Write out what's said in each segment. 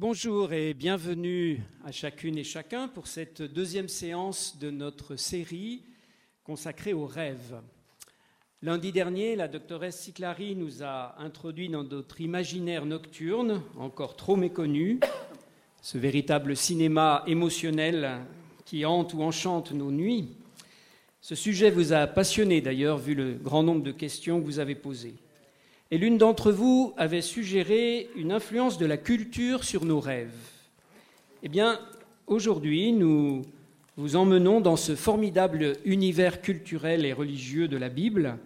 Bonjour et bienvenue à chacune et chacun pour cette deuxième séance de notre série consacrée aux rêves. Lundi dernier, la doctoresse Siclari nous a introduit dans notre imaginaire nocturne, encore trop méconnu, ce véritable cinéma émotionnel qui hante ou enchante nos nuits. Ce sujet vous a passionné d'ailleurs, vu le grand nombre de questions que vous avez posées. Et l'une d'entre vous avait suggéré une influence de la culture sur nos rêves. Eh bien, aujourd'hui, nous vous emmenons dans ce formidable univers culturel et religieux de la Bible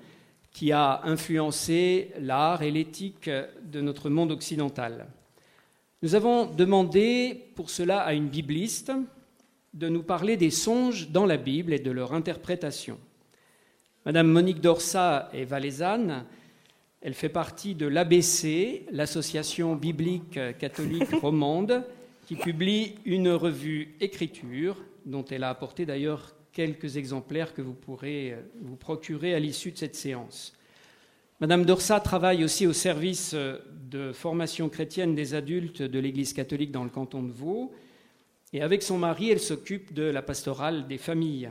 qui a influencé l'art et l'éthique de notre monde occidental. Nous avons demandé pour cela à une bibliste de nous parler des songes dans la Bible et de leur interprétation. Madame Monique Dorsat est valaisanne elle fait partie de l'ABC, l'Association biblique catholique romande, qui publie une revue Écriture, dont elle a apporté d'ailleurs quelques exemplaires que vous pourrez vous procurer à l'issue de cette séance. Madame Dorsa travaille aussi au service de formation chrétienne des adultes de l'Église catholique dans le canton de Vaud. Et avec son mari, elle s'occupe de la pastorale des familles.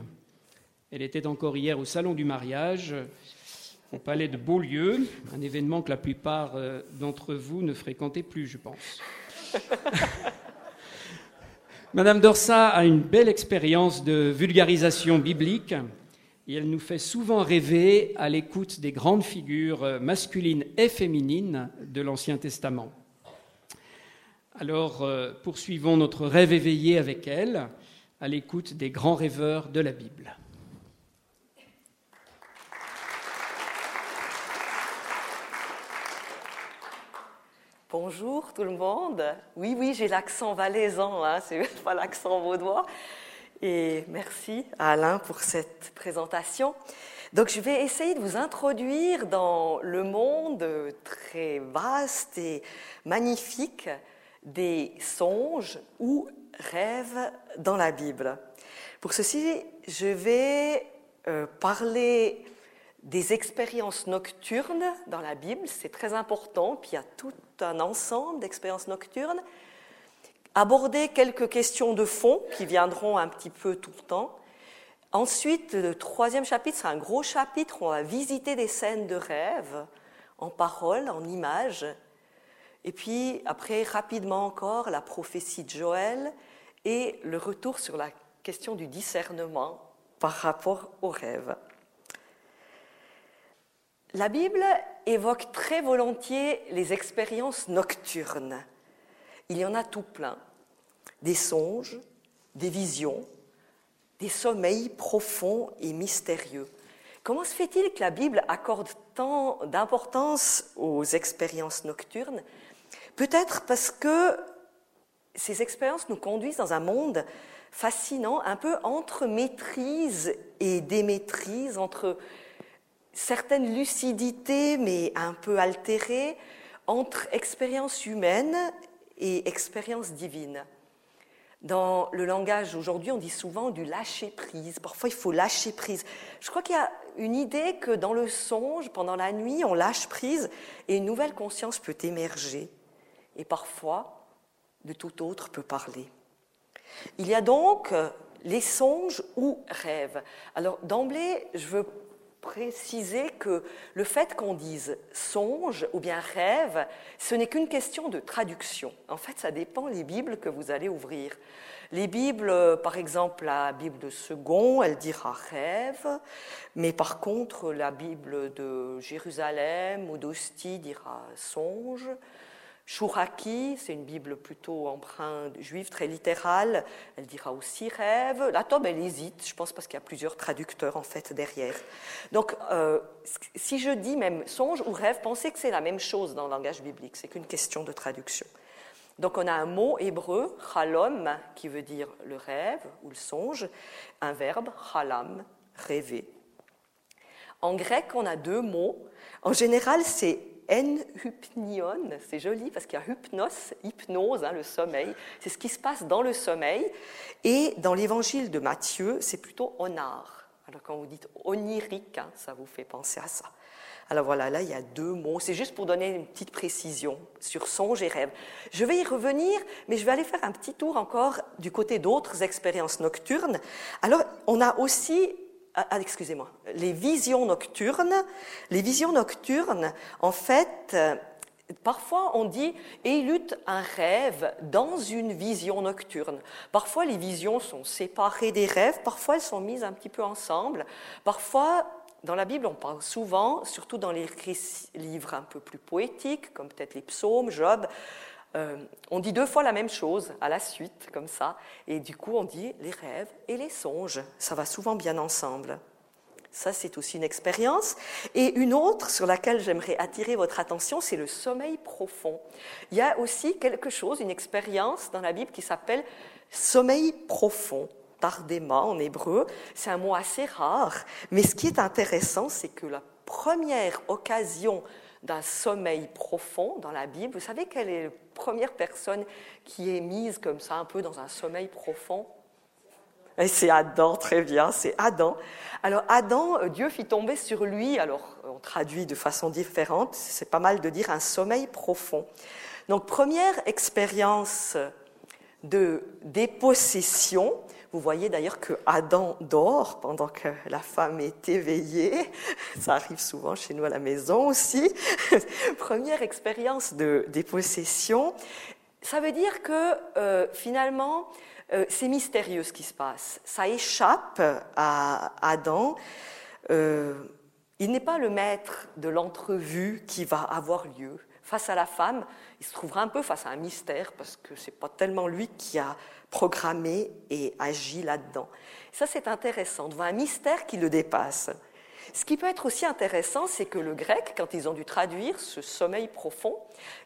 Elle était encore hier au salon du mariage au palais de Beaulieu, un événement que la plupart euh, d'entre vous ne fréquentez plus, je pense. Madame Dorsa a une belle expérience de vulgarisation biblique et elle nous fait souvent rêver à l'écoute des grandes figures euh, masculines et féminines de l'Ancien Testament. Alors, euh, poursuivons notre rêve éveillé avec elle, à l'écoute des grands rêveurs de la Bible. Bonjour tout le monde. Oui, oui, j'ai l'accent valaisan, hein, c'est pas l'accent vaudois. Et merci à Alain pour cette présentation. Donc, je vais essayer de vous introduire dans le monde très vaste et magnifique des songes ou rêves dans la Bible. Pour ceci, je vais euh, parler des expériences nocturnes dans la Bible, c'est très important, puis il y a tout un ensemble d'expériences nocturnes. Aborder quelques questions de fond qui viendront un petit peu tout le temps. Ensuite, le troisième chapitre, c'est un gros chapitre, on va visiter des scènes de rêve en paroles, en images. Et puis, après, rapidement encore, la prophétie de Joël et le retour sur la question du discernement par rapport aux rêves. La Bible évoque très volontiers les expériences nocturnes. Il y en a tout plein. Des songes, des visions, des sommeils profonds et mystérieux. Comment se fait-il que la Bible accorde tant d'importance aux expériences nocturnes? Peut-être parce que ces expériences nous conduisent dans un monde fascinant, un peu entre maîtrise et démaîtrise, entre certaine lucidité, mais un peu altérée, entre expérience humaine et expérience divine. Dans le langage aujourd'hui, on dit souvent du lâcher prise. Parfois, il faut lâcher prise. Je crois qu'il y a une idée que dans le songe, pendant la nuit, on lâche prise et une nouvelle conscience peut émerger. Et parfois, de tout autre peut parler. Il y a donc les songes ou rêves. Alors, d'emblée, je veux préciser que le fait qu'on dise songe ou bien rêve, ce n'est qu'une question de traduction. En fait, ça dépend des Bibles que vous allez ouvrir. Les Bibles, par exemple, la Bible de Second, elle dira rêve, mais par contre, la Bible de Jérusalem ou d'Ostie dira songe. Shuraki, c'est une Bible plutôt empreinte juive, très littérale. Elle dira aussi rêve. La Tobe, elle hésite, je pense, parce qu'il y a plusieurs traducteurs en fait derrière. Donc, euh, si je dis même songe ou rêve, pensez que c'est la même chose dans le langage biblique. C'est qu'une question de traduction. Donc, on a un mot hébreu, chalom, qui veut dire le rêve ou le songe, un verbe, chalam, rêver. En grec, on a deux mots. En général, c'est en hypnion, c'est joli parce qu'il y a hypnos, hypnose, hein, le sommeil, c'est ce qui se passe dans le sommeil. Et dans l'évangile de Matthieu, c'est plutôt onar. Alors quand vous dites onirique, hein, ça vous fait penser à ça. Alors voilà, là, il y a deux mots. C'est juste pour donner une petite précision sur songe et rêve. Je vais y revenir, mais je vais aller faire un petit tour encore du côté d'autres expériences nocturnes. Alors, on a aussi ah, ah, excusez-moi, les visions nocturnes. Les visions nocturnes, en fait, euh, Parfois, on dit lutte un rêve dans une vision nocturne. Parfois, les visions sont séparées des rêves, parfois, elles sont mises un petit peu ensemble. Parfois, dans la Bible, on parle souvent, surtout dans les livres un peu plus poétiques, comme peut-être les psaumes, Job, euh, on dit deux fois la même chose à la suite, comme ça, et du coup on dit les rêves et les songes. Ça va souvent bien ensemble. Ça, c'est aussi une expérience. Et une autre sur laquelle j'aimerais attirer votre attention, c'est le sommeil profond. Il y a aussi quelque chose, une expérience dans la Bible qui s'appelle sommeil profond. Tardema en hébreu, c'est un mot assez rare, mais ce qui est intéressant, c'est que la première occasion d'un sommeil profond dans la Bible. Vous savez quelle est la première personne qui est mise comme ça, un peu dans un sommeil profond? Et c'est Adam, très bien, c'est Adam. Alors Adam, euh, Dieu fit tomber sur lui, alors on traduit de façon différente, c'est pas mal de dire un sommeil profond. Donc première expérience de dépossession, vous voyez d'ailleurs que Adam dort pendant que la femme est éveillée. Ça arrive souvent chez nous à la maison aussi. Première expérience de dépossession. Ça veut dire que euh, finalement, euh, c'est mystérieux ce qui se passe. Ça échappe à Adam. Euh, il n'est pas le maître de l'entrevue qui va avoir lieu. Face à la femme, il se trouvera un peu face à un mystère parce que ce n'est pas tellement lui qui a programmé et agi là-dedans. Ça, c'est intéressant, devant un mystère qui le dépasse. Ce qui peut être aussi intéressant, c'est que le grec, quand ils ont dû traduire ce sommeil profond,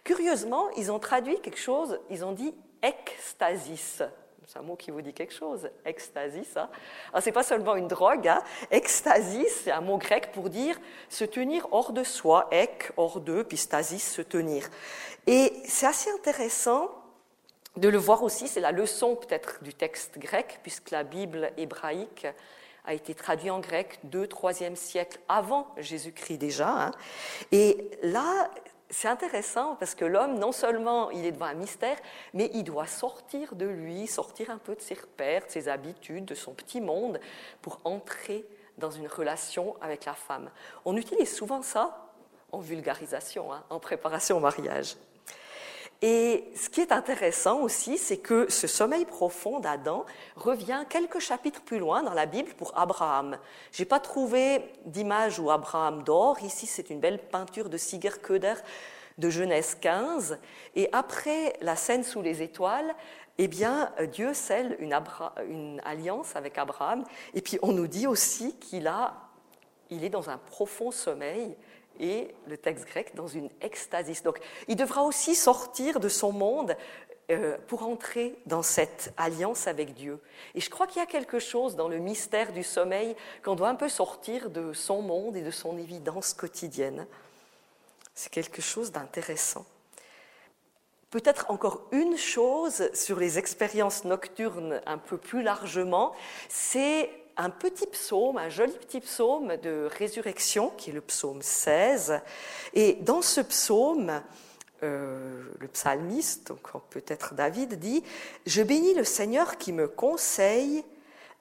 curieusement, ils ont traduit quelque chose, ils ont dit extasis c'est un mot qui vous dit quelque chose, extasie, ça. Alors, c'est pas seulement une drogue, hein. C'est un mot grec pour dire se tenir hors de soi, ek, hors d'eux, puis stasis, se tenir. Et c'est assez intéressant de le voir aussi, c'est la leçon peut-être du texte grec, puisque la Bible hébraïque a été traduite en grec 2 3e siècle avant Jésus-Christ déjà. Hein. Et là, c'est intéressant parce que l'homme, non seulement il est devant un mystère, mais il doit sortir de lui, sortir un peu de ses repères, de ses habitudes, de son petit monde, pour entrer dans une relation avec la femme. On utilise souvent ça en vulgarisation, hein, en préparation au mariage. Et ce qui est intéressant aussi, c'est que ce sommeil profond d'Adam revient quelques chapitres plus loin dans la Bible pour Abraham. Je n'ai pas trouvé d'image où Abraham dort. Ici, c'est une belle peinture de Sigurd Köder de Genèse 15. Et après la scène sous les étoiles, eh bien, Dieu scelle une, alliance avec Abraham. Et puis, on nous dit aussi qu'il est dans un profond sommeil et le texte grec dans une extasis. Donc il devra aussi sortir de son monde euh, pour entrer dans cette alliance avec Dieu. Et je crois qu'il y a quelque chose dans le mystère du sommeil qu'on doit un peu sortir de son monde et de son évidence quotidienne. C'est quelque chose d'intéressant. Peut-être encore une chose sur les expériences nocturnes un peu plus largement, c'est un petit psaume, un joli petit psaume de résurrection, qui est le psaume 16. Et dans ce psaume, euh, le psalmiste, donc peut-être David, dit Je bénis le Seigneur qui me conseille,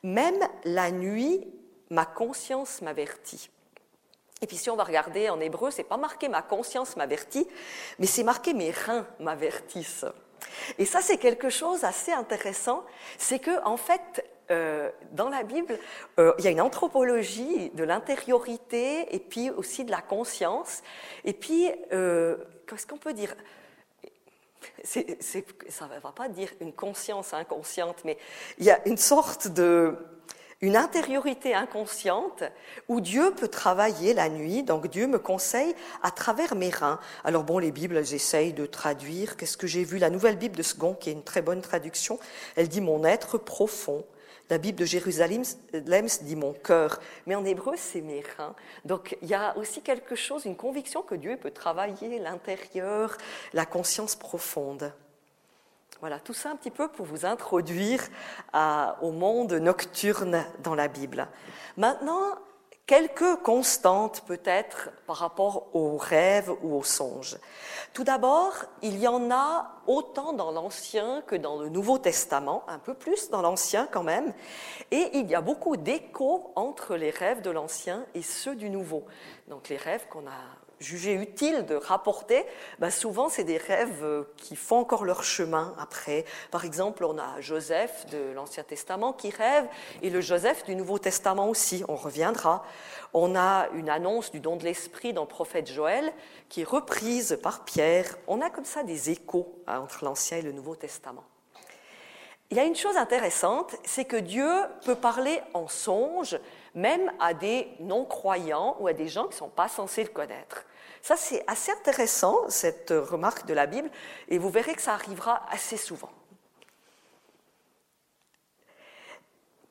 même la nuit, ma conscience m'avertit. Et puis si on va regarder en hébreu, c'est pas marqué ma conscience m'avertit, mais c'est marqué mes reins m'avertissent. Et ça, c'est quelque chose assez intéressant, c'est que en fait, euh, dans la Bible, euh, il y a une anthropologie de l'intériorité et puis aussi de la conscience. Et puis, euh, qu'est-ce qu'on peut dire? Ça ne va pas dire une conscience inconsciente, mais il y a une sorte de une intériorité inconsciente où Dieu peut travailler la nuit. Donc Dieu me conseille à travers mes reins. Alors bon, les Bibles, elles essayent de traduire. Qu'est-ce que j'ai vu? La nouvelle Bible de Second, qui est une très bonne traduction, elle dit mon être profond. La Bible de Jérusalem dit mon cœur, mais en hébreu c'est mes reins. Donc il y a aussi quelque chose, une conviction que Dieu peut travailler l'intérieur, la conscience profonde. Voilà, tout ça un petit peu pour vous introduire au monde nocturne dans la Bible. Maintenant, quelques constantes peut-être par rapport aux rêves ou aux songes. Tout d'abord, il y en a autant dans l'Ancien que dans le Nouveau Testament, un peu plus dans l'Ancien quand même, et il y a beaucoup d'échos entre les rêves de l'Ancien et ceux du Nouveau. Donc les rêves qu'on a jugé utile de rapporter, ben souvent c'est des rêves euh, qui font encore leur chemin après. Par exemple, on a Joseph de l'Ancien Testament qui rêve et le Joseph du Nouveau Testament aussi, on reviendra. On a une annonce du don de l'Esprit dans le prophète Joël qui est reprise par Pierre. On a comme ça des échos hein, entre l'Ancien et le Nouveau Testament. Il y a une chose intéressante, c'est que Dieu peut parler en songe, même à des non-croyants ou à des gens qui ne sont pas censés le connaître. Ça, c'est assez intéressant, cette remarque de la Bible, et vous verrez que ça arrivera assez souvent.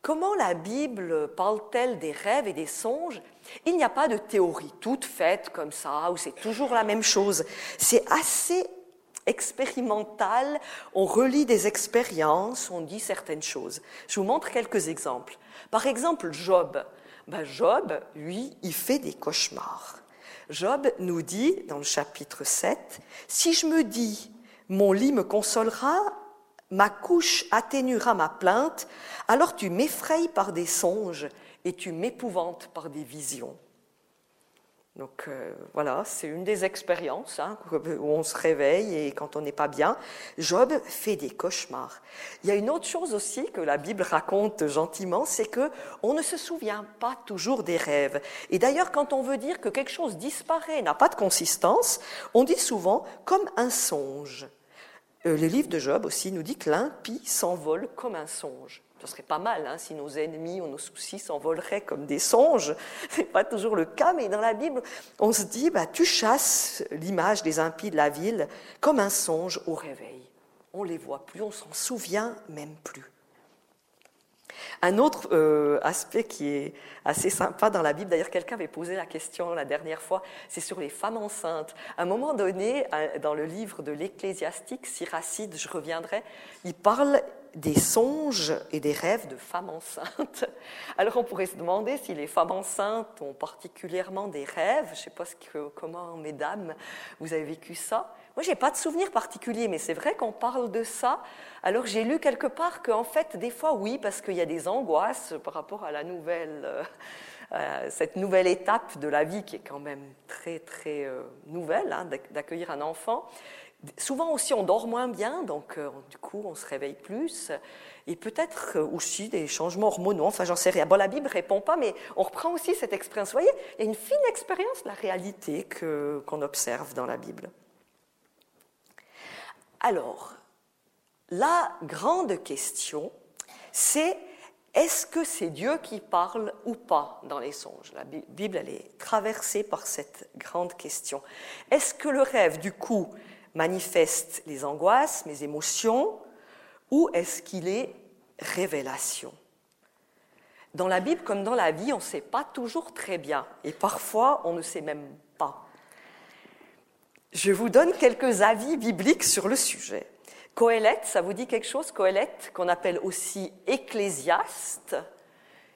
Comment la Bible parle-t-elle des rêves et des songes? Il n'y a pas de théorie toute faite comme ça, où c'est toujours la même chose. C'est assez expérimental, on relit des expériences, on dit certaines choses. Je vous montre quelques exemples. Par exemple, Job. Ben, Job, lui, il fait des cauchemars. Job nous dit dans le chapitre 7, Si je me dis, mon lit me consolera, ma couche atténuera ma plainte, alors tu m'effrayes par des songes et tu m'épouvantes par des visions. Donc euh, voilà, c'est une des expériences hein, où on se réveille et quand on n'est pas bien, Job fait des cauchemars. Il y a une autre chose aussi que la Bible raconte gentiment, c'est que on ne se souvient pas toujours des rêves. Et d'ailleurs, quand on veut dire que quelque chose disparaît, n'a pas de consistance, on dit souvent comme un songe. Euh, le livre de Job aussi nous dit que l'impie s'envole comme un songe. Ce serait pas mal hein, si nos ennemis ou nos soucis s'envoleraient comme des songes. Ce n'est pas toujours le cas, mais dans la Bible, on se dit bah, tu chasses l'image des impies de la ville comme un songe au réveil. On les voit plus, on s'en souvient même plus. Un autre euh, aspect qui est assez sympa dans la Bible, d'ailleurs quelqu'un avait posé la question la dernière fois, c'est sur les femmes enceintes. À un moment donné, dans le livre de l'Ecclésiastique, Siracide, je reviendrai, il parle des songes et des rêves de femmes enceintes. Alors on pourrait se demander si les femmes enceintes ont particulièrement des rêves. Je ne sais pas que, comment, mesdames, vous avez vécu ça. Moi, j'ai pas de souvenir particulier, mais c'est vrai qu'on parle de ça. Alors j'ai lu quelque part qu'en fait, des fois, oui, parce qu'il y a des angoisses par rapport à la nouvelle, euh, cette nouvelle étape de la vie qui est quand même très très euh, nouvelle, hein, d'accueillir un enfant. Souvent aussi, on dort moins bien, donc euh, du coup, on se réveille plus. Et peut-être aussi des changements hormonaux, enfin, j'en sais rien. Bon, la Bible répond pas, mais on reprend aussi cette expérience. Vous voyez, il y a une fine expérience de la réalité qu'on observe dans la Bible. Alors, la grande question, c'est est-ce que c'est Dieu qui parle ou pas dans les songes? La Bible, elle est traversée par cette grande question. Est-ce que le rêve, du coup, manifeste les angoisses, mes émotions, ou est-ce qu'il est révélation? Dans la Bible comme dans la vie, on ne sait pas toujours très bien, et parfois on ne sait même pas. Je vous donne quelques avis bibliques sur le sujet. Coëlette, ça vous dit quelque chose Coëlette, qu'on appelle aussi Ecclésiaste?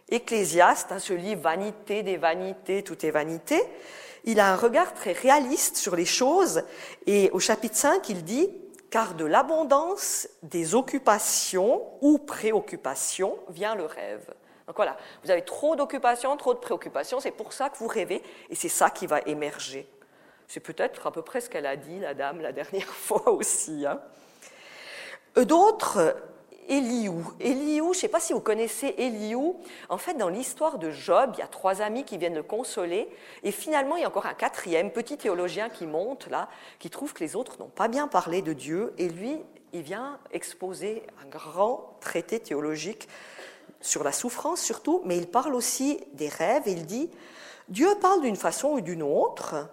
Ecclésiaste, hein, ce livre Vanité des vanités, tout est vanité il a un regard très réaliste sur les choses et au chapitre 5, il dit car de l'abondance des occupations ou préoccupations vient le rêve. Donc voilà, vous avez trop d'occupations, trop de préoccupations, c'est pour ça que vous rêvez et c'est ça qui va émerger. C'est peut-être à peu près ce qu'elle a dit, la dame, la dernière fois aussi. Hein. D'autres Eliou. Eliou, je ne sais pas si vous connaissez Eliou. En fait, dans l'histoire de Job, il y a trois amis qui viennent le consoler. Et finalement, il y a encore un quatrième, petit théologien qui monte là, qui trouve que les autres n'ont pas bien parlé de Dieu. Et lui, il vient exposer un grand traité théologique sur la souffrance surtout, mais il parle aussi des rêves. Il dit, Dieu parle d'une façon ou d'une autre,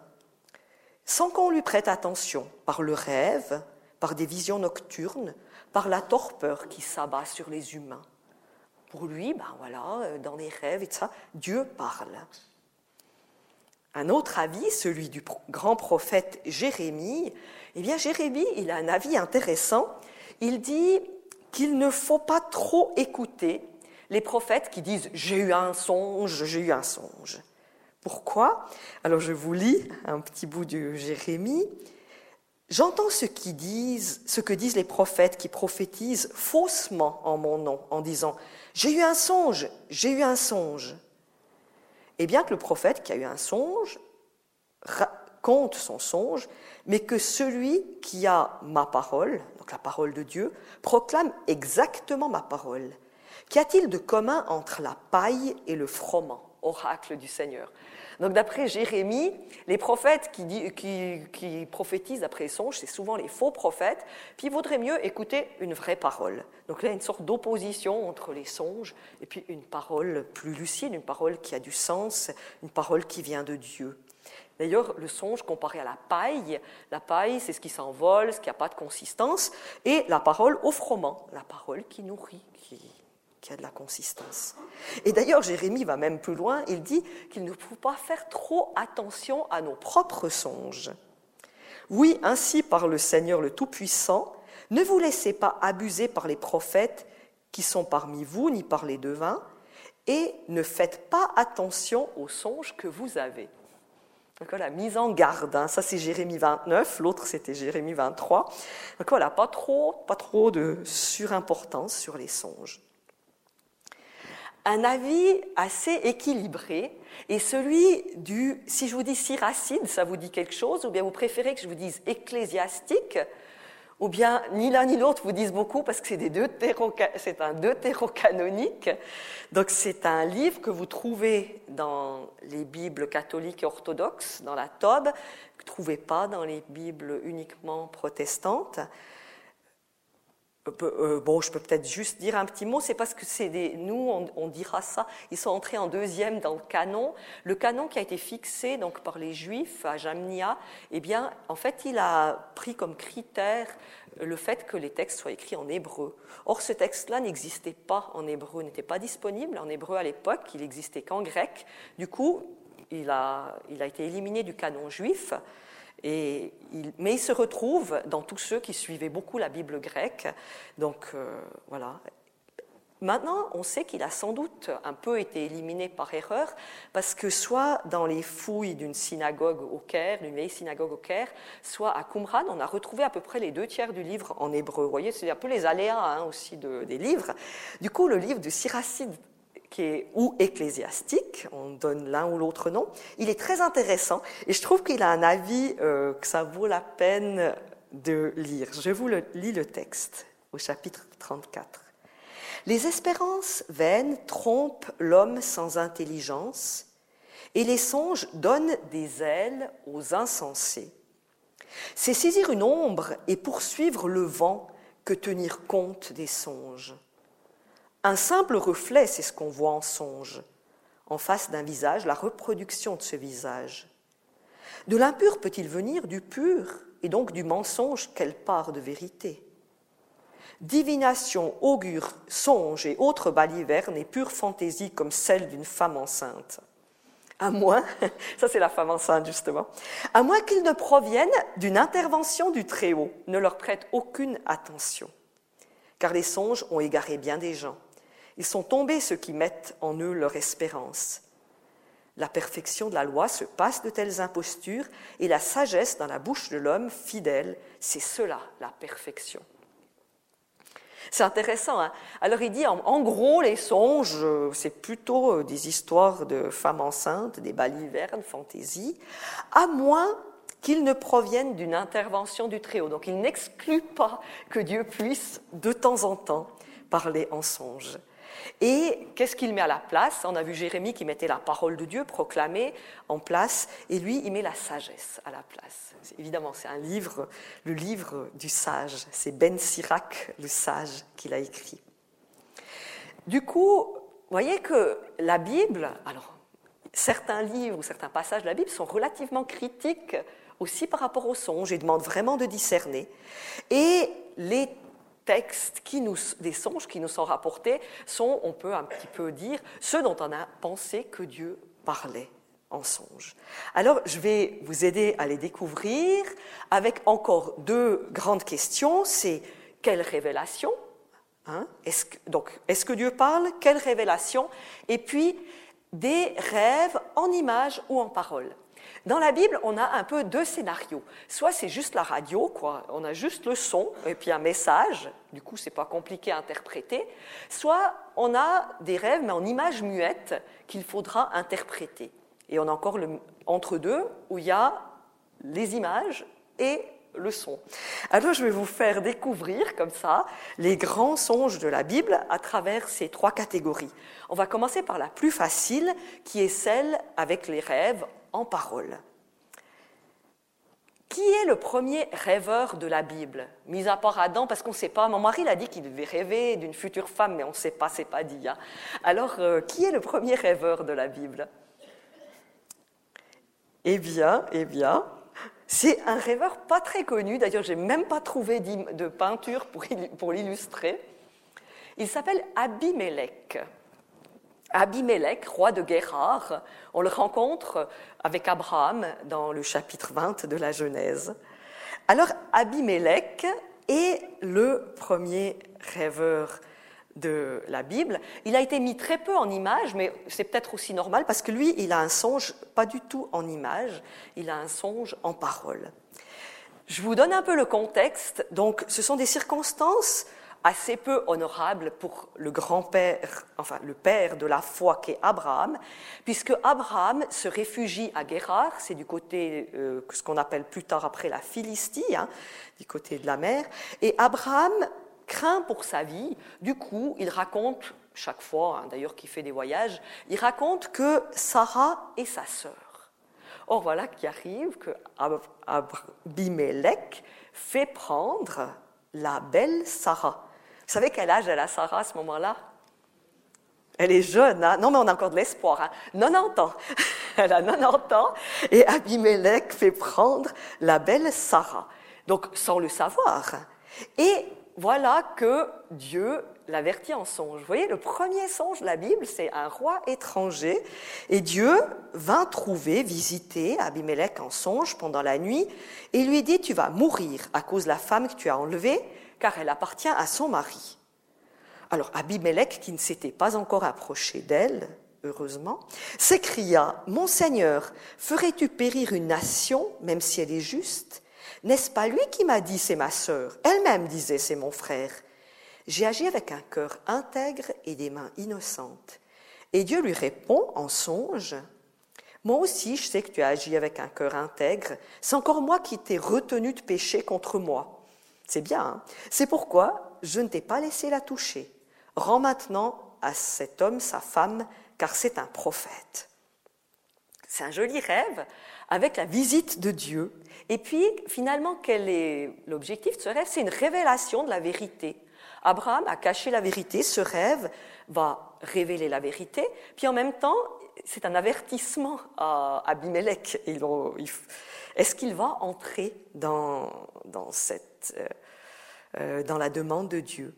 sans qu'on lui prête attention, par le rêve, par des visions nocturnes, par la torpeur qui s'abat sur les humains. Pour lui, ben voilà, euh, dans les rêves et ça, Dieu parle. Un autre avis, celui du grand prophète Jérémie, eh bien Jérémie, il a un avis intéressant. Il dit qu'il ne faut pas trop écouter les prophètes qui disent j'ai eu un songe, j'ai eu un songe. Pourquoi? Alors je vous lis un petit bout de Jérémie. J'entends ce, que disent les prophètes qui prophétisent faussement en mon nom, en disant J'ai eu un songe, j'ai eu un songe. Et bien que le prophète qui a eu un songe raconte son songe, mais que celui qui a ma parole, donc la parole de Dieu, proclame exactement ma parole. Qu'y a-t-il de commun entre la paille et le froment Oracle du Seigneur? Donc d'après Jérémie, les prophètes qui, prophétisent après les songes, c'est souvent les faux prophètes, puis il vaudrait mieux écouter une vraie parole. Donc là, une sorte d'opposition entre les songes et puis une parole plus lucide, une parole qui a du sens, une parole qui vient de Dieu. D'ailleurs, le songe comparé à la paille, la paille, c'est ce qui s'envole, ce qui n'a pas de consistance, et la parole au froment, la parole qui nourrit, qui, qui a de la consistance. Et d'ailleurs, Jérémie va même plus loin, il dit qu'il ne faut pas faire trop attention à nos propres songes. Oui, ainsi par le Seigneur le Tout-Puissant, ne vous laissez pas abuser par les prophètes qui sont parmi vous, ni par les devins, et ne faites pas attention aux songes que vous avez. Donc voilà, mise en garde, hein. ça c'est Jérémie 29, l'autre c'était Jérémie 23. Donc voilà, pas trop, pas trop de surimportance sur les songes un avis assez équilibré et celui du, si je vous dis siracide, ça vous dit quelque chose, ou bien vous préférez que je vous dise ecclésiastique, ou bien ni l'un ni l'autre vous disent beaucoup parce que c'est c'est un deutérocanonique. Donc c'est un livre que vous trouvez dans les Bibles catholiques et orthodoxes, dans la Tobe, que vous ne trouvez pas dans les Bibles uniquement protestantes. Euh, euh, bon, je peux peut-être juste dire un petit mot, c'est parce que c'est des, nous, on, dira ça, ils sont entrés en deuxième dans le canon. Le canon qui a été fixé donc par les Juifs à Jamnia, eh bien, en fait, il a pris comme critère le fait que les textes soient écrits en hébreu. Or, ce texte-là n'existait pas en hébreu, n'était pas disponible en hébreu à l'époque, il n'existait qu'en grec. Du coup, il a, il a été éliminé du canon juif mais il se retrouve dans tous ceux qui suivaient beaucoup la Bible grecque. Donc euh, voilà. Maintenant, on sait qu'il a sans doute un peu été éliminé par erreur, parce que soit dans les fouilles d'une synagogue au Caire, d'une vieille synagogue au Caire, soit à Qumran, on a retrouvé à peu près les deux tiers du livre en hébreu. Vous voyez, c'est un peu les aléas hein, aussi des livres. Du coup, le livre de Siracide ou ecclésiastique, on donne l'un ou l'autre nom. Il est très intéressant et je trouve qu'il a un avis euh, que ça vaut la peine de lire. Je vous lis le texte au chapitre 34. Les espérances vaines trompent l'homme sans intelligence et les songes donnent des ailes aux insensés. C'est saisir une ombre et poursuivre le vent que tenir compte des songes. Un simple reflet, c'est ce qu'on voit en songe, en face d'un visage, la reproduction de ce visage. De l'impur peut-il venir du pur, et donc du mensonge quelle part de vérité? Divination, augure, songe et autres balivernes et pure fantaisie comme celle d'une femme enceinte. À moins, ça c'est la femme enceinte justement, à moins qu'ils ne proviennent d'une intervention du Très-Haut, ne leur prête aucune attention, car les songes ont égaré bien des gens. Ils sont tombés ceux qui mettent en eux leur espérance. La perfection de la loi se passe de telles impostures et la sagesse dans la bouche de l'homme fidèle, c'est cela la perfection. C'est intéressant. Hein Alors il dit, en, gros, les songes, euh, c'est plutôt euh, des histoires de femmes enceintes, des balivernes, fantaisie, à moins qu'ils ne proviennent d'une intervention du Très-Haut. Donc il n'exclut pas que Dieu puisse, de temps en temps, parler en songe. Et qu'est-ce qu'il met à la place? On a vu Jérémie qui mettait la parole de Dieu proclamée en place, et lui, il met la sagesse à la place. Évidemment, c'est un livre, le livre du sage. C'est Ben Sirac, le sage, qui l'a écrit. Du coup, vous voyez que la Bible, alors, certains livres ou certains passages de la Bible sont relativement critiques aussi par rapport aux songes et demandent vraiment de discerner. Et les textes, des songes qui nous sont rapportés, sont, on peut un petit peu dire, ceux dont on a pensé que Dieu parlait en songe. Alors, je vais vous aider à les découvrir avec encore deux grandes questions. C'est quelle révélation hein est-ce que, Donc, est-ce que Dieu parle Quelle révélation Et puis, des rêves en images ou en paroles. Dans la Bible, on a un peu deux scénarios. Soit c'est juste la radio, quoi, on a juste le son et puis un message, du coup c'est pas compliqué à interpréter. Soit on a des rêves mais en images muettes qu'il faudra interpréter. Et on a encore entre deux où il y a les images et le son. Alors je vais vous faire découvrir comme ça les grands songes de la Bible à travers ces trois catégories. On va commencer par la plus facile qui est celle avec les rêves en parole. Qui est le premier rêveur de la Bible? Mis à part Adam, parce qu'on ne sait pas. Mon mari l'a dit qu'il devait rêver d'une future femme, mais on ne sait pas, c'est pas dit. Hein. Alors, euh, qui est le premier rêveur de la Bible? Eh bien, eh bien, c'est un rêveur pas très connu. D'ailleurs, j'ai même pas trouvé de peinture pour l'illustrer. Il s'appelle Abimelech. Abimelech, roi de Guérard, on le rencontre avec Abraham dans le chapitre 20 de la Genèse. Alors Abimelech est le premier rêveur de la Bible. Il a été mis très peu en images, mais c'est peut-être aussi normal parce que lui, il a un songe pas du tout en images, il a un songe en parole. Je vous donne un peu le contexte. Donc, ce sont des circonstances assez peu honorable pour le grand-père, enfin le père de la foi qu'est Abraham, puisque Abraham se réfugie à Guérard, c'est du côté, euh, ce qu'on appelle plus tard après la Philistie, hein, du côté de la mer, et Abraham craint pour sa vie, du coup il raconte chaque fois, hein, d'ailleurs qu'il fait des voyages, il raconte que Sarah est sa sœur. Or voilà qui arrive que Abimelech fait prendre la belle Sarah. Vous savez quel âge elle a Sarah à ce moment-là? Elle est jeune, hein? Non mais on a encore de l'espoir, hein? 90 ans. elle a 90 ans et Abimelech fait prendre la belle Sarah. Donc sans le savoir. Et voilà que Dieu l'avertit en songe. Vous voyez, le premier songe de la Bible, c'est un roi étranger, et Dieu vint trouver, visiter Abimelech en songe pendant la nuit, et lui dit, tu vas mourir à cause de la femme que tu as enlevée, car elle appartient à son mari. Alors Abimelech, qui ne s'était pas encore approché d'elle, heureusement, s'écria Mon Seigneur, ferais-tu périr une nation, même si elle est juste? N'est-ce pas lui qui m'a dit c'est ma sœur? Elle-même disait c'est mon frère. J'ai agi avec un cœur intègre et des mains innocentes. Et Dieu lui répond en songe Moi aussi, je sais que tu as agi avec un cœur intègre. C'est encore moi qui t'ai retenu de pécher contre moi. C'est bien. Hein c'est pourquoi je ne t'ai pas laissé la toucher. Rends maintenant à cet homme sa femme, car c'est un prophète. C'est un joli rêve avec la visite de Dieu. Et puis, finalement, quel est l'objectif de ce rêve? C'est une révélation de la vérité. Abraham a caché la vérité, ce rêve va révéler la vérité, puis en même temps, c'est un avertissement à Abimelech. Est-ce qu'il va entrer dans, dans cette euh, euh, dans la demande de Dieu.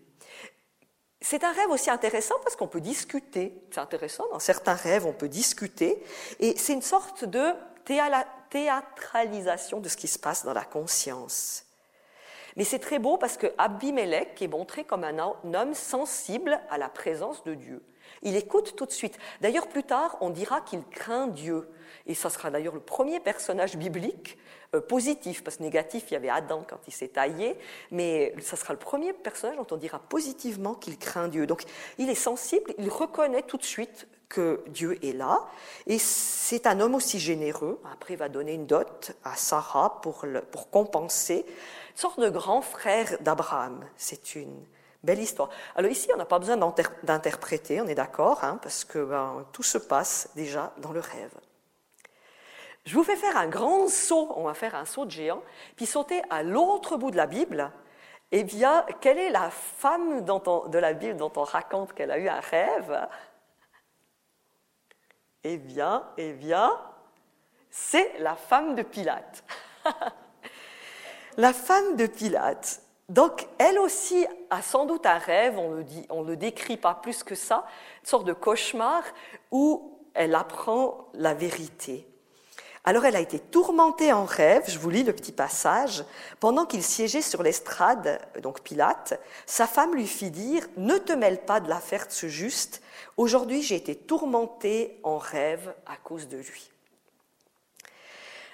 C'est un rêve aussi intéressant parce qu'on peut discuter. C'est intéressant, dans certains rêves, on peut discuter. Et c'est une sorte de théâtralisation de ce qui se passe dans la conscience. Mais c'est très beau parce que Abimelech est montré comme un homme sensible à la présence de Dieu. Il écoute tout de suite. D'ailleurs, plus tard, on dira qu'il craint Dieu. Et ça sera d'ailleurs le premier personnage biblique positif, parce que négatif, il y avait Adam quand il s'est taillé, mais ça sera le premier personnage dont on dira positivement qu'il craint Dieu. Donc il est sensible, il reconnaît tout de suite que Dieu est là, et c'est un homme aussi généreux. Après, il va donner une dot à Sarah pour, pour compenser, une sorte de grand frère d'Abraham. C'est une belle histoire. Alors ici, on n'a pas besoin d'interpréter, on est d'accord, hein, parce que ben, tout se passe déjà dans le rêve. Je vous fais faire un grand saut, on va faire un saut de géant, puis sauter à l'autre bout de la Bible. Eh bien, quelle est la femme de la Bible dont on raconte qu'elle a eu un rêve? Eh bien, eh bien, c'est la femme de Pilate. la femme de Pilate. Donc, elle aussi a sans doute un rêve, on le, on le décrit pas plus que ça, une sorte de cauchemar où elle apprend la vérité. Alors elle a été tourmentée en rêve, je vous lis le petit passage, pendant qu'il siégeait sur l'estrade, donc Pilate, sa femme lui fit dire, ne te mêle pas de l'affaire de ce juste, aujourd'hui j'ai été tourmentée en rêve à cause de lui.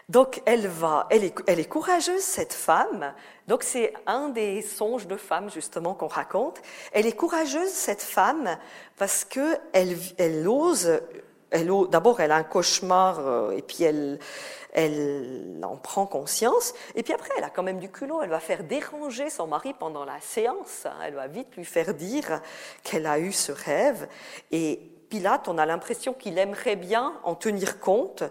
Donc elle va, elle est, elle est courageuse cette femme. Donc c'est un des songes de femme justement qu'on raconte. Elle est courageuse cette femme parce que elle, D'abord, elle a un cauchemar euh, et puis elle, elle en prend conscience. Et puis après, elle a quand même du culot. Elle va faire déranger son mari pendant la séance. Elle va vite lui faire dire qu'elle a eu ce rêve. Et Pilate, on a l'impression qu'il aimerait bien en tenir compte.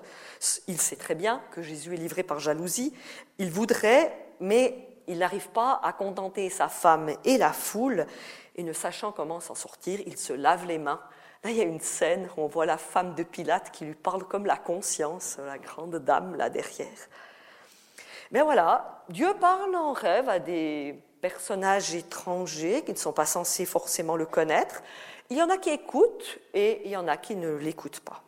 Il sait très bien que Jésus est livré par jalousie. Il voudrait, mais il n'arrive pas à contenter sa femme et la foule. Et ne sachant comment s'en sortir, il se lave les mains Là, il y a une scène où on voit la femme de Pilate qui lui parle comme la conscience, la grande dame là derrière. Mais voilà, Dieu parle en rêve à des personnages étrangers qui ne sont pas censés forcément le connaître. Il y en a qui écoutent et il y en a qui ne l'écoutent pas.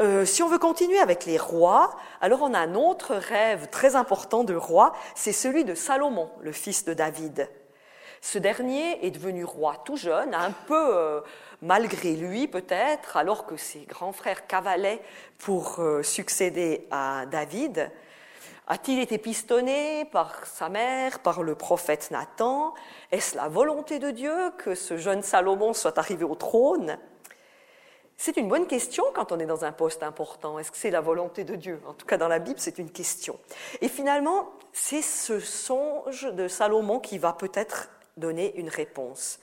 Euh, si on veut continuer avec les rois, alors on a un autre rêve très important de roi, c'est celui de Salomon, le fils de David. Ce dernier est devenu roi tout jeune, un peu euh, malgré lui peut-être, alors que ses grands frères cavalaient pour euh, succéder à David. A-t-il été pistonné par sa mère, par le prophète Nathan? Est-ce la volonté de Dieu que ce jeune Salomon soit arrivé au trône? C'est une bonne question quand on est dans un poste important. Est-ce que c'est la volonté de Dieu? En tout cas, dans la Bible, c'est une question. Et finalement, c'est ce songe de Salomon qui va peut-être donner une réponse.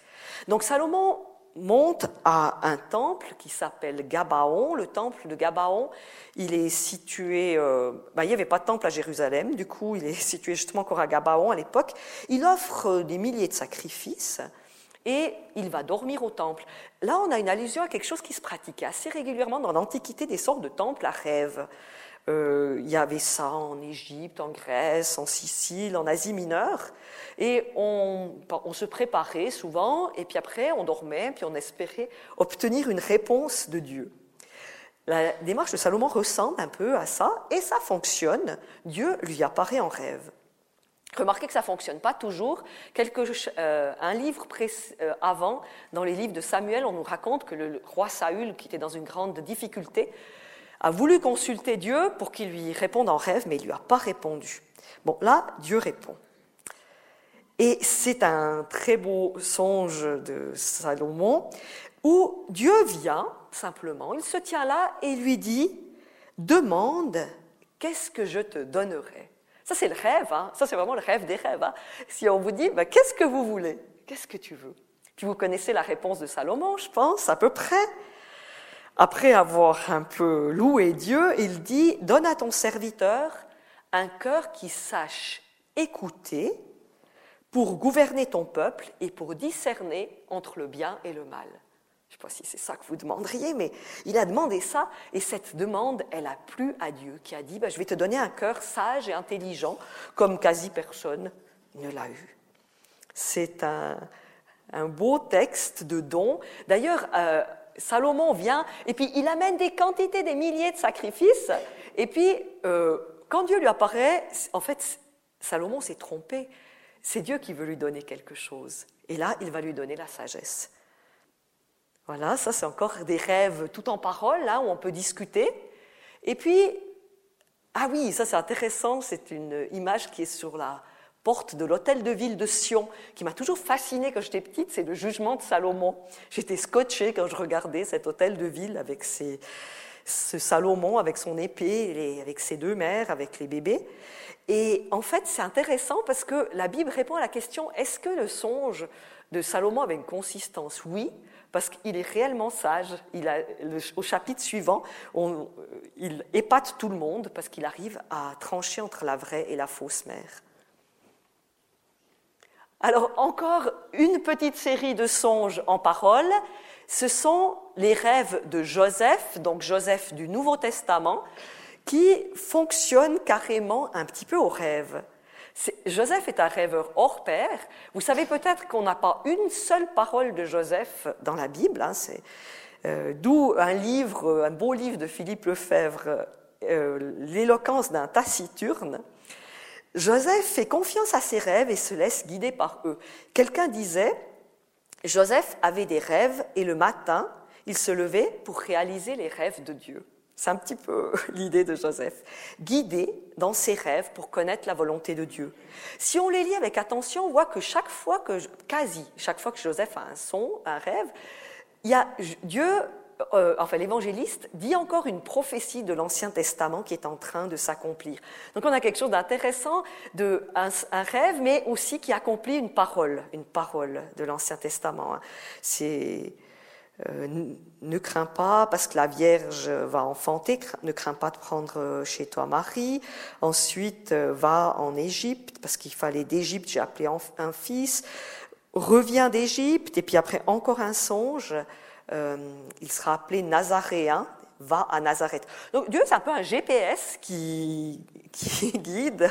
Donc Salomon monte à un temple qui s'appelle Gabaon. Le temple de Gabaon, il est situé, euh, bah, il n'y avait pas de temple à Jérusalem, du coup il est situé justement encore à Gabaon à l'époque. Il offre des milliers de sacrifices et il va dormir au temple. Là, on a une allusion à quelque chose qui se pratiquait assez régulièrement dans l'Antiquité, des sortes de temples à rêve. Euh, il y avait ça en Égypte, en Grèce, en Sicile, en Asie mineure. Et on, se préparait souvent, et puis après on dormait, puis on espérait obtenir une réponse de Dieu. La démarche de Salomon ressemble un peu à ça, et ça fonctionne. Dieu lui apparaît en rêve. Remarquez que ça ne fonctionne pas toujours. Euh, un livre euh, avant, dans les livres de Samuel, on nous raconte que le roi Saül, qui était dans une grande difficulté, a voulu consulter Dieu pour qu'il lui réponde en rêve, mais il ne lui a pas répondu. Bon, là, Dieu répond. Et c'est un très beau songe de Salomon où Dieu vient simplement, il se tient là et lui dit, demande, qu'est-ce que je te donnerai? Ça c'est le rêve, hein. ça c'est vraiment le rêve des rêves. Hein. si on vous dit, bah, qu'est-ce que vous voulez? Qu'est-ce que tu veux? Puis vous connaissez la réponse de Salomon, je pense, à peu près. Après avoir un peu loué Dieu, il dit, donne à ton serviteur un cœur qui sache écouter pour gouverner ton peuple et pour discerner entre le bien et le mal. Je ne sais pas si c'est ça que vous demanderiez, mais il a demandé ça, et cette demande, elle a plu à Dieu, qui a dit, bah, je vais te donner un cœur sage et intelligent, comme quasi personne ne l'a eu. C'est un, beau texte de don. D'ailleurs, euh, Salomon vient et puis il amène des quantités, des milliers de sacrifices. Et puis, euh, quand Dieu lui apparaît, en fait, Salomon s'est trompé. C'est Dieu qui veut lui donner quelque chose. Et là, il va lui donner la sagesse. Voilà, ça c'est encore des rêves tout en parole, là, où on peut discuter. Et puis, ah oui, ça c'est intéressant, c'est une image qui est sur la, porte de l'hôtel de ville de Sion, qui m'a toujours fascinée quand j'étais petite, c'est le jugement de Salomon. J'étais scotchée quand je regardais cet hôtel de ville avec ce Salomon, avec son épée, avec ses deux mères, avec les bébés. Et en fait, c'est intéressant parce que la Bible répond à la question est-ce que le songe de Salomon avait une consistance? Oui, parce qu'il est réellement sage. Il a, au chapitre suivant, il épate tout le monde parce qu'il arrive à trancher entre la vraie et la fausse mère. Alors encore une petite série de songes en parole. Ce sont les rêves de Joseph, donc Joseph du Nouveau Testament, qui fonctionnent carrément un petit peu au rêve. Joseph est un rêveur hors pair. Vous savez peut-être qu'on n'a pas une seule parole de Joseph dans la Bible. Hein, euh, D'où un livre, un beau livre de Philippe Lefebvre euh, l'éloquence d'un taciturne, Joseph fait confiance à ses rêves et se laisse guider par eux. Quelqu'un disait, Joseph avait des rêves et le matin, il se levait pour réaliser les rêves de Dieu. C'est un petit peu l'idée de Joseph. Guidé dans ses rêves pour connaître la volonté de Dieu. Si on les lit avec attention, on voit que chaque fois que, quasi chaque fois que Joseph a un son, un rêve, il y a Dieu, euh, enfin l'évangéliste dit encore une prophétie de l'Ancien Testament qui est en train de s'accomplir. Donc on a quelque chose d'intéressant, de un, rêve, mais aussi qui accomplit une parole, une parole de l'Ancien Testament. Hein. C'est euh, ne crains pas parce que la Vierge va enfanter, ne crains pas de prendre euh, chez toi Marie. Ensuite, va en Égypte parce qu'il fallait d'Égypte, j'ai appelé un fils. Reviens d'Égypte et puis après encore un songe. Il sera appelé Nazaréen, va à Nazareth. Donc Dieu, c'est un peu un GPS qui, guide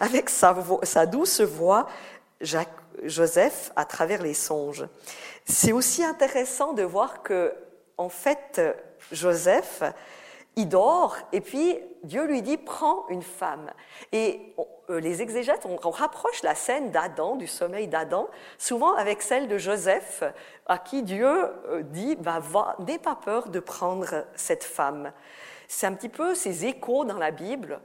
avec sa, douce voix Joseph à travers les songes. C'est aussi intéressant de voir que, en fait, Joseph, il dort et puis Dieu lui dit prends une femme. Et euh, les exégètes, on, rapproche la scène d'Adam, du sommeil d'Adam, souvent avec celle de Joseph, à qui Dieu euh, dit bah, n'aie pas peur de prendre cette femme. C'est un petit peu ces échos dans la Bible.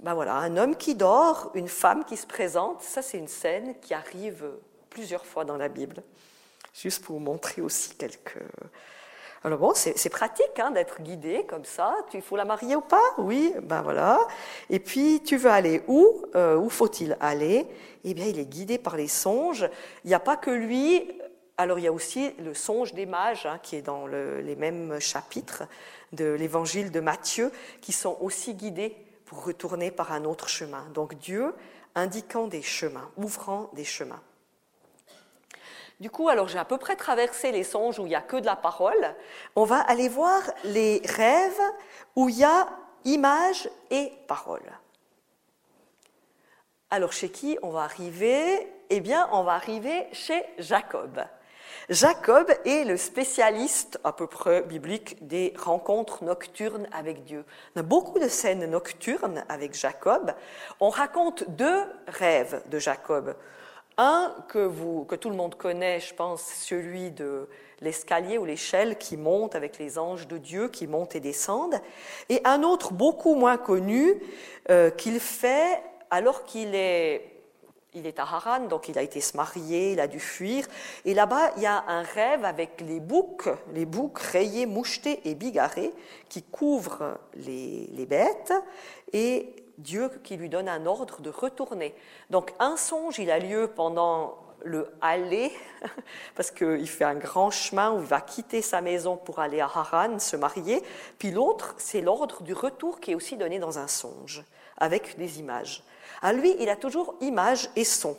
Ben voilà, un homme qui dort, une femme qui se présente, ça c'est une scène qui arrive plusieurs fois dans la Bible juste pour vous montrer aussi quelques... Alors bon, c'est pratique hein, d'être guidé comme ça. Tu faut la marier ou pas? Oui, ben voilà. Et puis tu veux aller où? Euh, Où faut-il aller? Eh bien, il est guidé par les songes. Il n'y a pas que lui. Alors il y a aussi le songe des mages hein, qui est dans les mêmes chapitres de l'Évangile de Matthieu, qui sont aussi guidés pour retourner par un autre chemin. Donc Dieu indiquant des chemins, ouvrant des chemins. Du coup, alors j'ai à peu près traversé les songes où il n'y a que de la parole. On va aller voir les rêves où il y a image et parole. Alors chez qui on va arriver? Eh bien, on va arriver chez Jacob. Jacob est le spécialiste à peu près biblique des rencontres nocturnes avec Dieu. On a beaucoup de scènes nocturnes avec Jacob. On raconte deux rêves de Jacob. Un que, vous, que tout le monde connaît, je pense, celui de l'escalier ou l'échelle qui monte avec les anges de Dieu qui montent et descendent, et un autre beaucoup moins connu euh, qu'il fait alors qu'il est il est à Haran, donc il a été se marier, il a dû fuir. Et là-bas, il y a un rêve avec les boucs, les boucs rayés, mouchetés et bigarrés qui couvrent les, les bêtes. Et Dieu qui lui donne un ordre de retourner. Donc un songe, il a lieu pendant le aller, parce qu'il fait un grand chemin où il va quitter sa maison pour aller à Haran, se marier. Puis l'autre, c'est l'ordre du retour qui est aussi donné dans un songe, avec des images. À lui, il a toujours images et sons.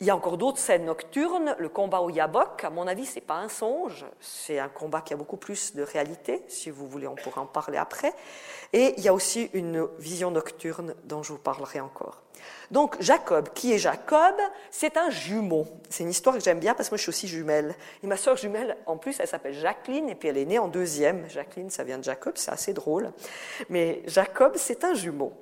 Il y a encore d'autres scènes nocturnes. Le combat au Yabok, à mon avis, c'est pas un songe, c'est un combat qui a beaucoup plus de réalité. Si vous voulez, on pourra en parler après. Et il y a aussi une vision nocturne dont je vous parlerai encore. Donc Jacob, qui est Jacob? C'est un jumeau. C'est une histoire que j'aime bien parce que moi je suis aussi jumelle. Et ma soeur jumelle, en plus, elle s'appelle Jacqueline et puis elle est née en deuxième. Jacqueline, ça vient de Jacob, c'est assez drôle. Mais Jacob, c'est un jumeau.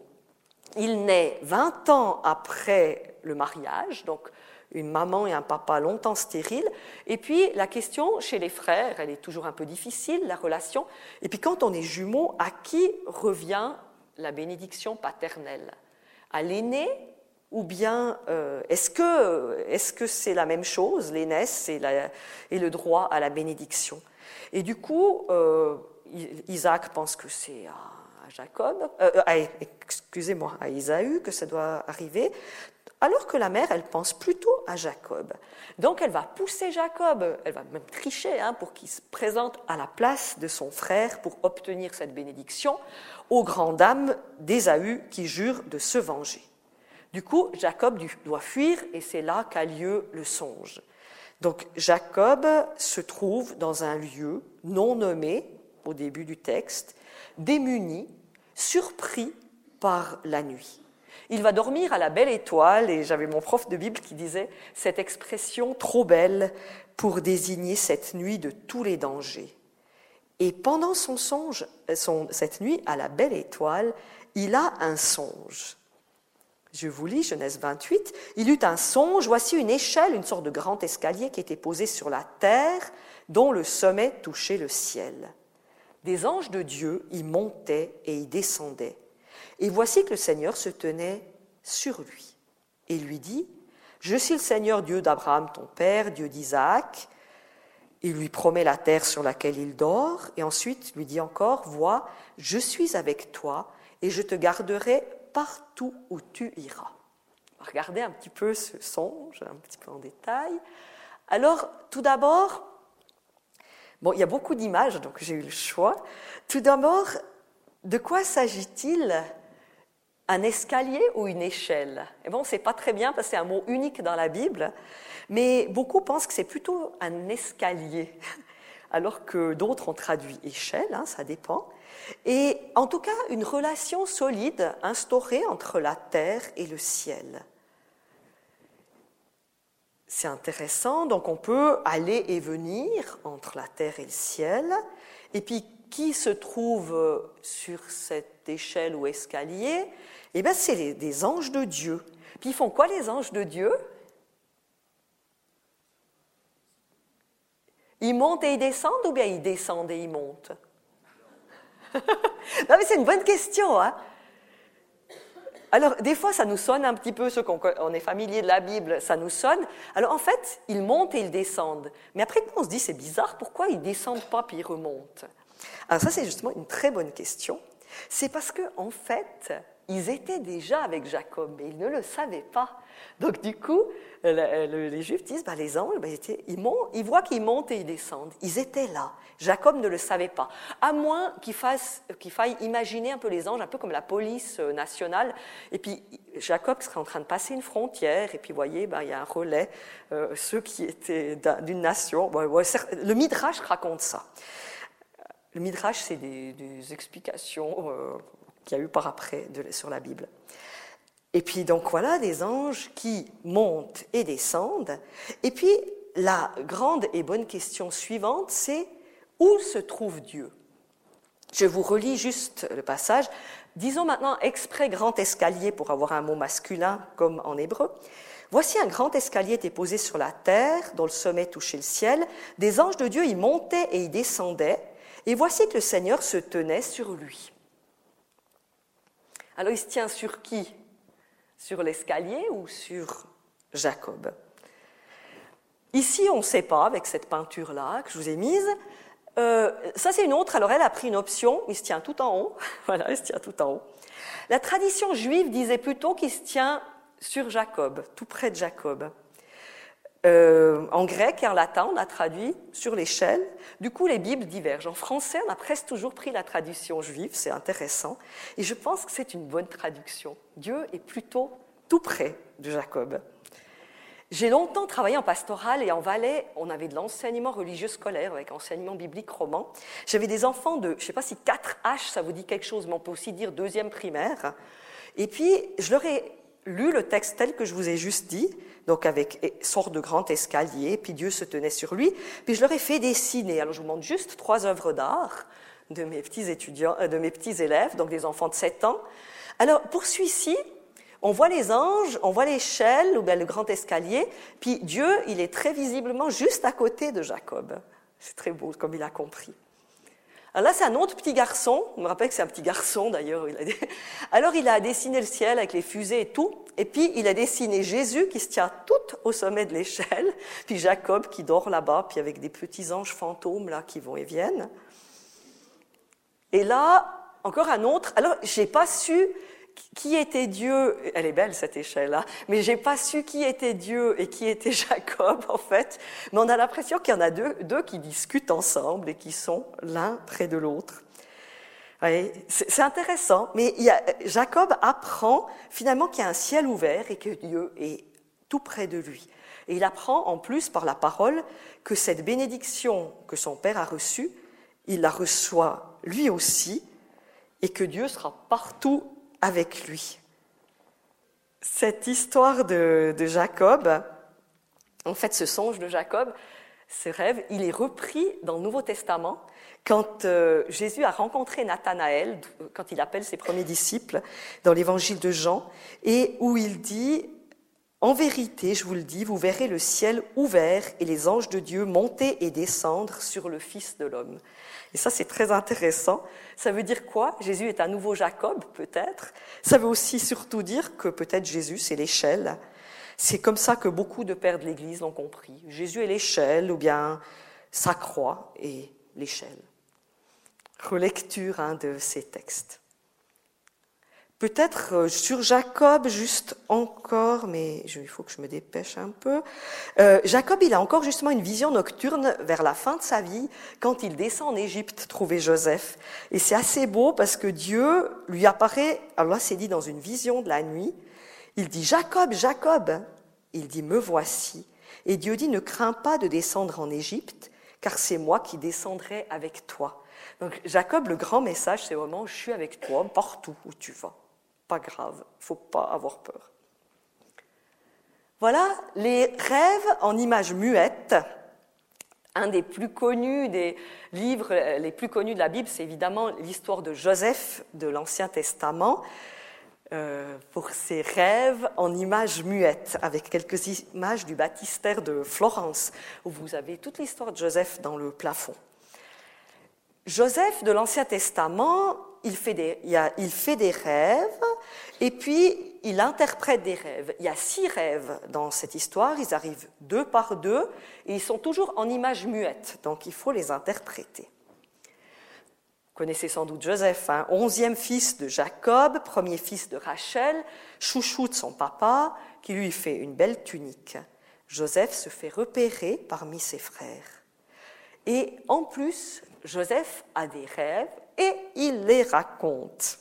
Il naît 20 ans après le mariage, donc une maman et un papa longtemps stériles. Et puis la question chez les frères, elle est toujours un peu difficile, la relation. Et puis quand on est jumeaux, à qui revient la bénédiction paternelle? À l'aîné ou bien euh, est-ce que c'est la même chose, l'aînesse et, le droit à la bénédiction? Et du coup, euh, Isaac pense que c'est à Jacob, euh, excusez-moi, à Isaü que ça doit arriver alors que la mère, elle pense plutôt à Jacob. Donc elle va pousser Jacob, elle va même tricher hein, pour qu'il se présente à la place de son frère pour obtenir cette bénédiction, aux grandes dames d'Ésaü qui jurent de se venger. Du coup, Jacob doit fuir et c'est là qu'a lieu le songe. Donc Jacob se trouve dans un lieu non nommé au début du texte, démuni, surpris par la nuit. Il va dormir à la belle étoile, et j'avais mon prof de Bible qui disait cette expression trop belle pour désigner cette nuit de tous les dangers. Et pendant son songe, cette nuit, à la belle étoile, il a un songe. Je vous lis Genèse 28. Il eut un songe, voici une échelle, une sorte de grand escalier qui était posé sur la terre, dont le sommet touchait le ciel. Des anges de Dieu y montaient et y descendaient. Et voici que le Seigneur se tenait sur lui et lui dit, Je suis le Seigneur Dieu d'Abraham, ton père, Dieu d'Isaac. Il lui promet la terre sur laquelle il dort, et ensuite lui dit encore, Vois, je suis avec toi, et je te garderai partout où tu iras. Regardez un petit peu ce songe, un petit peu en détail. Alors, tout d'abord, bon, il y a beaucoup d'images, donc j'ai eu le choix. Tout d'abord, de quoi s'agit-il? Un escalier ou une échelle? Et bon, c'est pas très bien parce que c'est un mot unique dans la Bible, mais beaucoup pensent que c'est plutôt un escalier, alors que d'autres ont traduit échelle, hein, ça dépend. Et en tout cas, une relation solide instaurée entre la terre et le ciel. C'est intéressant, donc on peut aller et venir entre la terre et le ciel. Et puis, qui se trouve sur cette échelle ou escalier Eh bien, c'est des anges de Dieu. Puis, ils font quoi les anges de Dieu? Ils montent et ils descendent ou bien ils descendent et ils montent? Non, mais c'est une bonne question. Hein alors, des fois, ça nous sonne un petit peu, ceux qu'on est familier de la Bible, ça nous sonne. Alors, en fait, ils montent et ils descendent. Mais après, on se dit, c'est bizarre, pourquoi ils descendent pas puis ils remontent? Alors, ça, c'est justement une très bonne question. C'est parce que, en fait, ils étaient déjà avec Jacob, mais ils ne le savaient pas. Donc, du coup, les Juifs disent, bah, les anges, bah, ils, montent, ils voient qu'ils montent et ils descendent. Ils étaient là. Jacob ne le savait pas. À moins qu'il, faille imaginer un peu les anges, un peu comme la police euh, nationale. Et puis, Jacob serait en train de passer une frontière, et puis, vous voyez, bah, il y a un relais, euh, ceux qui étaient d'une nation. le Midrash raconte ça. Le Midrash, c'est des, explications euh, qu'il y a eu par après sur la Bible. Et puis donc voilà des anges qui montent et descendent. Et puis la grande et bonne question suivante, c'est où se trouve Dieu? Je vous relis juste le passage. Disons maintenant exprès grand escalier pour avoir un mot masculin comme en hébreu. Voici un grand escalier était posé sur la terre, dont le sommet touchait le ciel. Des anges de Dieu y montaient et y descendaient. Et voici que le Seigneur se tenait sur lui. Alors il se tient sur qui? Sur l'escalier ou sur Jacob? Ici, on ne sait pas, avec cette peinture-là que je vous ai mise. Euh, ça, c'est une autre. Alors, elle a pris une option. Il se tient tout en haut. voilà, il se tient tout en haut. La tradition juive disait plutôt qu'il se tient sur Jacob, tout près de Jacob. Euh, en grec et en latin, on a traduit sur l'échelle. Du coup, les Bibles divergent. En français, on a presque toujours pris la traduction juive, c'est intéressant. Et je pense que c'est une bonne traduction. Dieu est plutôt tout près de Jacob. J'ai longtemps travaillé en pastoral et en Valais, on avait de l'enseignement religieux scolaire avec enseignement biblique roman. J'avais des enfants de, je ne sais pas si 4H, ça vous dit quelque chose, mais on peut aussi dire deuxième primaire. Et puis, je leur ai lu le texte tel que je vous ai juste dit, donc avec sorte de grand escalier, puis Dieu se tenait sur lui, puis je leur ai fait dessiner. Alors je vous montre juste trois œuvres d'art de mes petits étudiants, euh, de mes petits élèves, donc des enfants de 7 ans. Alors pour celui-ci, on voit les anges, on voit l'échelle ou bien le grand escalier, puis Dieu, il est très visiblement juste à côté de Jacob. C'est très beau comme il a compris. Alors là, c'est un autre petit garçon. Je me rappelle que c'est un petit garçon d'ailleurs. Alors il a dessiné le ciel avec les fusées et tout. Et puis il a dessiné Jésus qui se tient tout au sommet de l'échelle. Puis Jacob qui dort là-bas, puis avec des petits anges fantômes là qui vont et viennent. Et là, encore un autre. Alors j'ai pas su qui était Dieu? Elle est belle cette échelle-là, mais j'ai pas su qui était Dieu et qui était Jacob en fait. Mais on a l'impression qu'il y en a deux, qui discutent ensemble et qui sont l'un près de l'autre. c'est intéressant, mais Jacob apprend finalement qu'il y a un ciel ouvert et que Dieu est tout près de lui. Et il apprend en plus par la parole que cette bénédiction que son père a reçue, il la reçoit lui aussi et que Dieu sera partout avec lui. Cette histoire de, Jacob, en fait ce songe de Jacob, Ce rêve, il est repris dans le Nouveau Testament quand euh, Jésus a rencontré Nathanaël, quand il appelle ses premiers disciples dans l'évangile de Jean, et où il dit En vérité, je vous le dis, vous verrez le ciel ouvert et les anges de Dieu monter et descendre sur le Fils de l'homme. Et ça, c'est très intéressant. Ça veut dire quoi? Jésus est un nouveau Jacob, peut-être. Ça veut aussi surtout dire que peut-être Jésus, c'est l'échelle. C'est comme ça que beaucoup de pères de l'Église l'ont compris. Jésus est l'échelle, ou bien sa croix est l'échelle relecture hein, de ces textes. Peut-être euh, sur Jacob, juste encore, mais il faut que je me dépêche un peu. Euh, Jacob, il a encore justement une vision nocturne vers la fin de sa vie, quand il descend en Égypte trouver Joseph. Et c'est assez beau parce que Dieu lui apparaît, alors là c'est dit dans une vision de la nuit, il dit Jacob, Jacob. Il dit Me voici. Et Dieu dit Ne crains pas de descendre en Égypte, car c'est moi qui descendrai avec toi. Donc Jacob, le grand message, c'est vraiment je suis avec toi partout où tu vas. Grave, faut pas avoir peur. Voilà les rêves en images muettes. Un des plus connus des livres les plus connus de la Bible, c'est évidemment l'histoire de Joseph de l'Ancien Testament. Euh, pour ses rêves en images muettes, avec quelques images du baptistère de Florence, où vous avez toute l'histoire de Joseph dans le plafond. Joseph de l'Ancien Testament, il fait, des, il, fait des rêves et puis il interprète des rêves. Il y a six rêves dans cette histoire, ils arrivent deux par deux et ils sont toujours en images muettes, donc il faut les interpréter. Vous connaissez sans doute Joseph, hein, onzième fils de Jacob, premier fils de Rachel, chouchou de son papa, qui lui fait une belle tunique. Joseph se fait repérer parmi ses frères. Et en plus, Joseph a des rêves et il les raconte.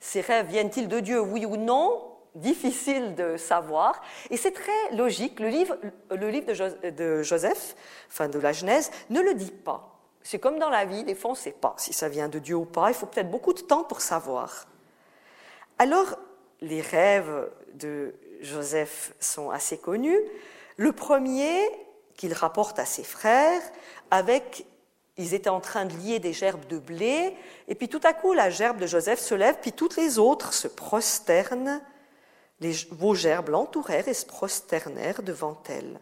Ces rêves viennent-ils de Dieu, oui ou non? Difficile de savoir. Et c'est très logique. Le livre, le livre de, Joseph, enfin de la Genèse, ne le dit pas. C'est comme dans la vie, des fois on ne sait pas si ça vient de Dieu ou pas. Il faut peut-être beaucoup de temps pour savoir. Alors, les rêves de Joseph sont assez connus. Le premier qu'il rapporte à ses frères avec ils étaient en train de lier des gerbes de blé, et puis tout à coup, la gerbe de Joseph se lève, puis toutes les autres se prosternent. Les, vos gerbes l'entourèrent et se prosternèrent devant elle.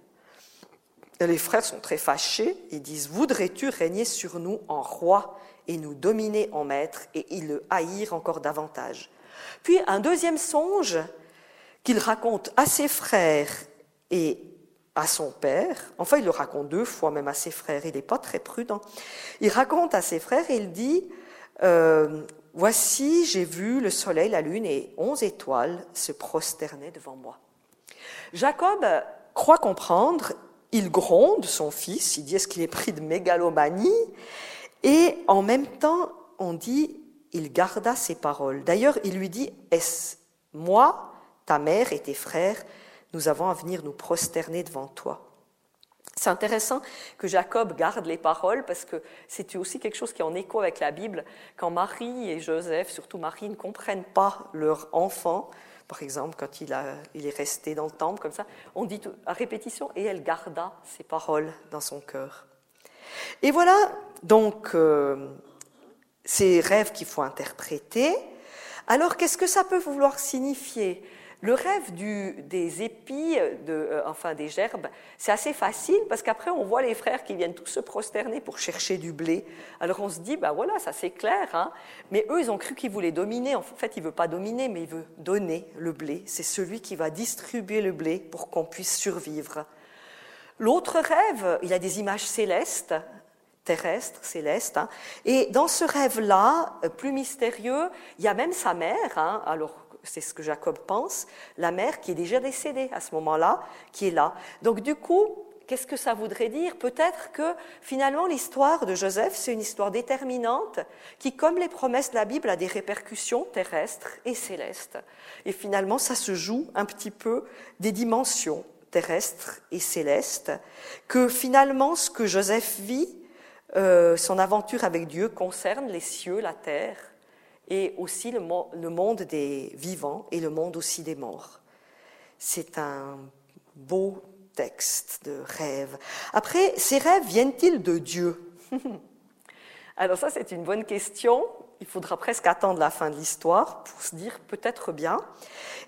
les frères sont très fâchés, ils disent Voudrais-tu régner sur nous en roi et nous dominer en maître? Et ils le haïrent encore davantage. Puis un deuxième songe qu'il raconte à ses frères et à son père, enfin il le raconte deux fois même à ses frères, il n'est pas très prudent. Il raconte à ses frères et il dit, euh, Voici, j'ai vu le soleil, la lune et onze étoiles se prosterner devant moi. Jacob croit comprendre, il gronde son fils, il dit est-ce qu'il est pris de mégalomanie? Et en même temps, on dit, il garda ses paroles. D'ailleurs, il lui dit, est-ce moi, ta mère et tes frères nous avons à venir nous prosterner devant toi. C'est intéressant que Jacob garde les paroles parce que c'est aussi quelque chose qui est en écho avec la Bible. Quand Marie et Joseph, surtout Marie, ne comprennent pas leur enfant, par exemple quand il, est resté dans le temple comme ça, on dit à répétition et elle garda ses paroles dans son cœur. Et voilà donc euh, ces rêves qu'il faut interpréter. Alors qu'est-ce que ça peut vouloir signifier? Le rêve des épis, euh, enfin des gerbes, c'est assez facile parce qu'après on voit les frères qui viennent tous se prosterner pour chercher du blé. Alors on se dit, ben voilà, ça c'est clair. Hein. mais eux, ils ont cru qu'ils voulaient dominer. En fait, il ne veut pas dominer, mais il veut donner le blé. C'est celui qui va distribuer le blé pour qu'on puisse survivre. L'autre rêve, il a des images célestes, terrestres, célestes. Hein. et dans ce rêve-là, euh, plus mystérieux, il y a même sa mère. Hein. alors c'est ce que Jacob pense, la mère qui est déjà décédée à ce moment-là, qui est là. Donc du coup, qu'est-ce que ça voudrait dire? Peut-être que finalement l'histoire de Joseph, c'est une histoire déterminante qui, comme les promesses de la Bible, a des répercussions terrestres et célestes. Et finalement, ça se joue un petit peu des dimensions terrestres et célestes, que finalement ce que Joseph vit, euh, son aventure avec Dieu concerne les cieux, la terre, et aussi le, monde des vivants et le monde aussi des morts. C'est un beau texte de rêve. Après, ces rêves viennent-ils de Dieu? Alors ça, c'est une bonne question. Il faudra presque attendre la fin de l'histoire pour se dire peut-être bien.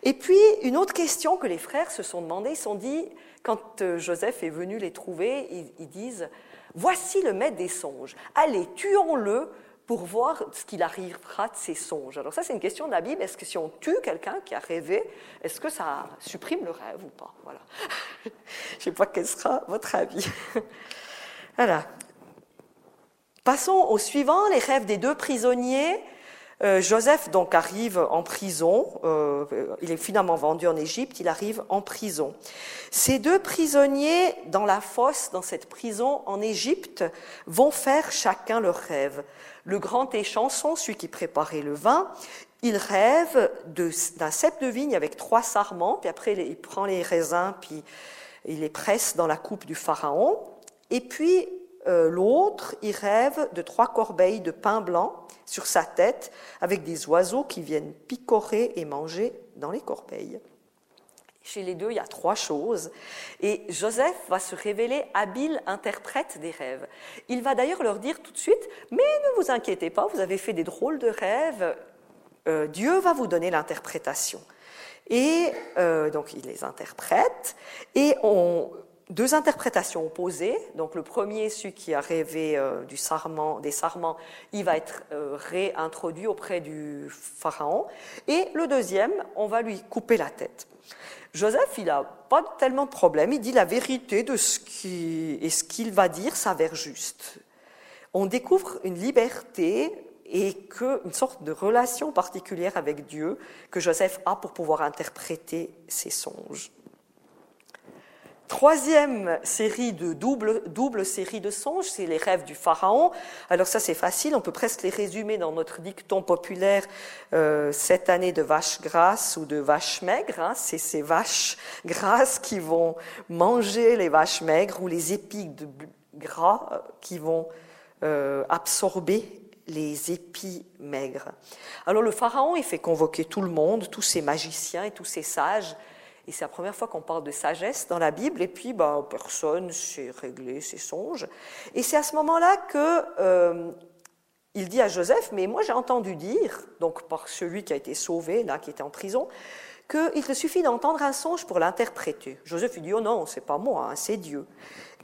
Et puis, une autre question que les frères se sont demandé, ils se sont dit, quand euh, Joseph est venu les trouver, ils, disent, voici le maître des songes, allez, tuons-le pour voir ce qu'il arrivera de ses songes. Alors ça, c'est une question de la Bible. Est-ce que si on tue quelqu'un qui a rêvé, est-ce que ça supprime le rêve ou pas? Voilà. Je ne sais pas quel sera votre avis. voilà. Passons au suivant, les rêves des deux prisonniers. Euh, Joseph donc arrive en prison, euh, il est finalement vendu en Égypte, il arrive en prison. Ces deux prisonniers dans la fosse, dans cette prison en Égypte, vont faire chacun leur rêve. Le grand échanson, celui qui préparait le vin, il rêve d'un cep de vigne avec trois sarments, puis après il prend les raisins, puis il les presse dans la coupe du pharaon. Et puis euh, l'autre, il rêve de trois corbeilles de pain blanc sur sa tête avec des oiseaux qui viennent picorer et manger dans les corbeilles. Chez les deux, il y a trois choses. Et Joseph va se révéler habile interprète des rêves. Il va d'ailleurs leur dire tout de suite, mais ne vous inquiétez pas, vous avez fait des drôles de rêves, euh, Dieu va vous donner l'interprétation. Et euh, donc il les interprète, et on, deux interprétations opposées. Donc le premier, celui qui a rêvé euh, du sarment, des sarments, il va être réintroduit auprès du pharaon. Et le deuxième, on va lui couper la tête. Joseph, il n'a pas tellement de problème. Il dit la vérité de ce qui et ce qu'il va dire s'avère juste. On découvre une liberté et que, une sorte de relation particulière avec Dieu que Joseph a pour pouvoir interpréter ses songes. Troisième série de double, double série de songes, c'est les rêves du pharaon. Alors ça c'est facile, on peut presque les résumer dans notre dicton populaire euh, cette année de vaches grasses ou de vaches maigres. Hein. C'est ces vaches grasses qui vont manger les vaches maigres ou les épis de gras euh, qui vont euh, absorber les épis maigres. Alors le pharaon, il fait convoquer tout le monde, tous ces magiciens et tous ces sages et c'est la première fois qu'on parle de sagesse dans la Bible, et puis bah, personne s'est réglé ses songes. Et c'est à ce moment-là que euh, il dit à Joseph, mais moi j'ai entendu dire, donc par celui qui a été sauvé, là, qui était en prison, qu'il te suffit d'entendre un songe pour l'interpréter. Joseph lui dit, oh non, c'est pas moi, hein, c'est Dieu.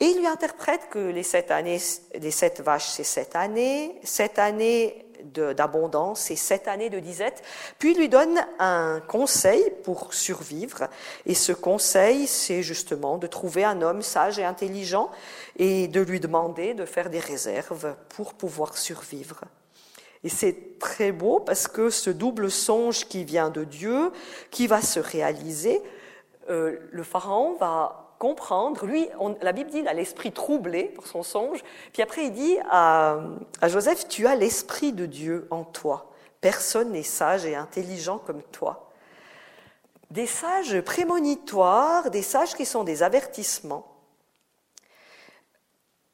Et il lui interprète que les sept années, les sept vaches, c'est sept années, sept années d'abondance et sept années de disette, puis il lui donne un conseil pour survivre. Et ce conseil, c'est justement de trouver un homme sage et intelligent et de lui demander de faire des réserves pour pouvoir survivre. Et c'est très beau parce que ce double songe qui vient de Dieu, qui va se réaliser, euh, le pharaon va comprendre. Lui, la Bible dit, il a l'esprit troublé pour son songe. Puis après, il dit à, Joseph, tu as l'esprit de Dieu en toi. Personne n'est sage et intelligent comme toi. Des sages prémonitoires, des sages qui sont des avertissements.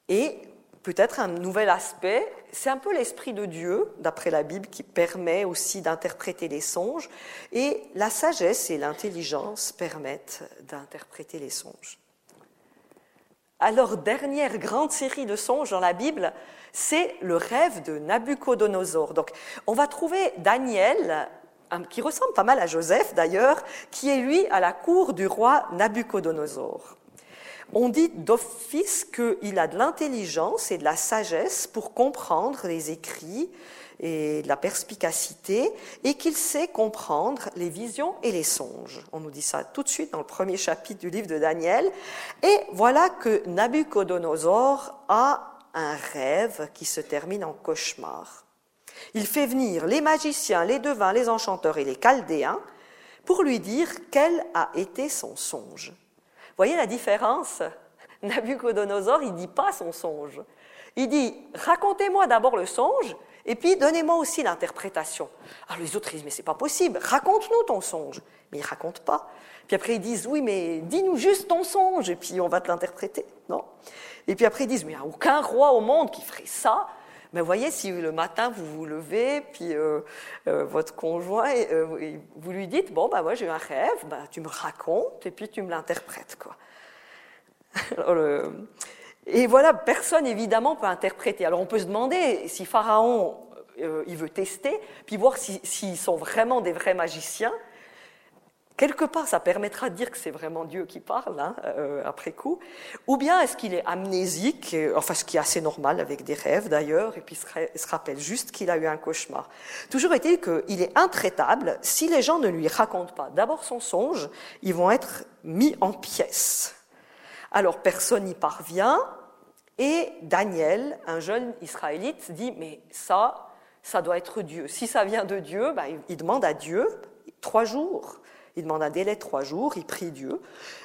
Et peut-être un nouvel aspect, c'est un peu l'esprit de Dieu, d'après la Bible, qui permet aussi d'interpréter les songes, et la sagesse et l'intelligence permettent d'interpréter les songes. Alors, dernière grande série de songes dans la Bible, c'est le rêve de Nabucodonosor. Donc, on va trouver Daniel, qui ressemble pas mal à Joseph d'ailleurs, qui est lui à la cour du roi Nabucodonosor. On dit d'office qu'il a de l'intelligence et de la sagesse pour comprendre les écrits et de la perspicacité, et qu'il sait comprendre les visions et les songes. On nous dit ça tout de suite dans le premier chapitre du livre de Daniel. Et voilà que Nabucodonosor a un rêve qui se termine en cauchemar. Il fait venir les magiciens, les devins, les enchanteurs et les chaldéens pour lui dire quel a été son songe. Voyez la différence? Nabucodonosor, il dit pas son songe. Il dit racontez-moi d'abord le songe et puis, donnez-moi aussi l'interprétation. Alors les autres disent, mais c'est pas possible, raconte-nous ton songe. Mais ils racontent pas. Puis après, ils disent, oui, mais dis-nous juste ton songe, et puis on va te l'interpréter. Non? Et puis après, ils disent, mais il n'y a aucun roi au monde qui ferait ça. Mais voyez, si le matin vous vous levez, puis euh, euh, votre conjoint, euh, vous lui dites, bon, bah moi j'ai un rêve, bah, tu me racontes, et puis tu me l'interprètes. quoi. Et voilà, personne évidemment peut interpréter. Alors on peut se demander si Pharaon euh, il veut tester, puis voir s'ils sont vraiment des vrais magiciens. Quelque part, ça permettra de dire que c'est vraiment Dieu qui parle, hein, euh, après coup. Ou bien est-ce qu'il est amnésique, euh, enfin ce qui est assez normal avec des rêves d'ailleurs, et puis se, rappelle juste qu'il a eu un cauchemar. Toujours est-il qu'il est intraitable. Si les gens ne lui racontent pas d'abord son songe, ils vont être mis en pièces. Alors personne n'y parvient, et Daniel, un jeune Israélite, dit, mais ça, ça doit être Dieu. Si ça vient de Dieu, bah, il demande à Dieu trois jours. Il demande un délai de trois jours, il prie Dieu.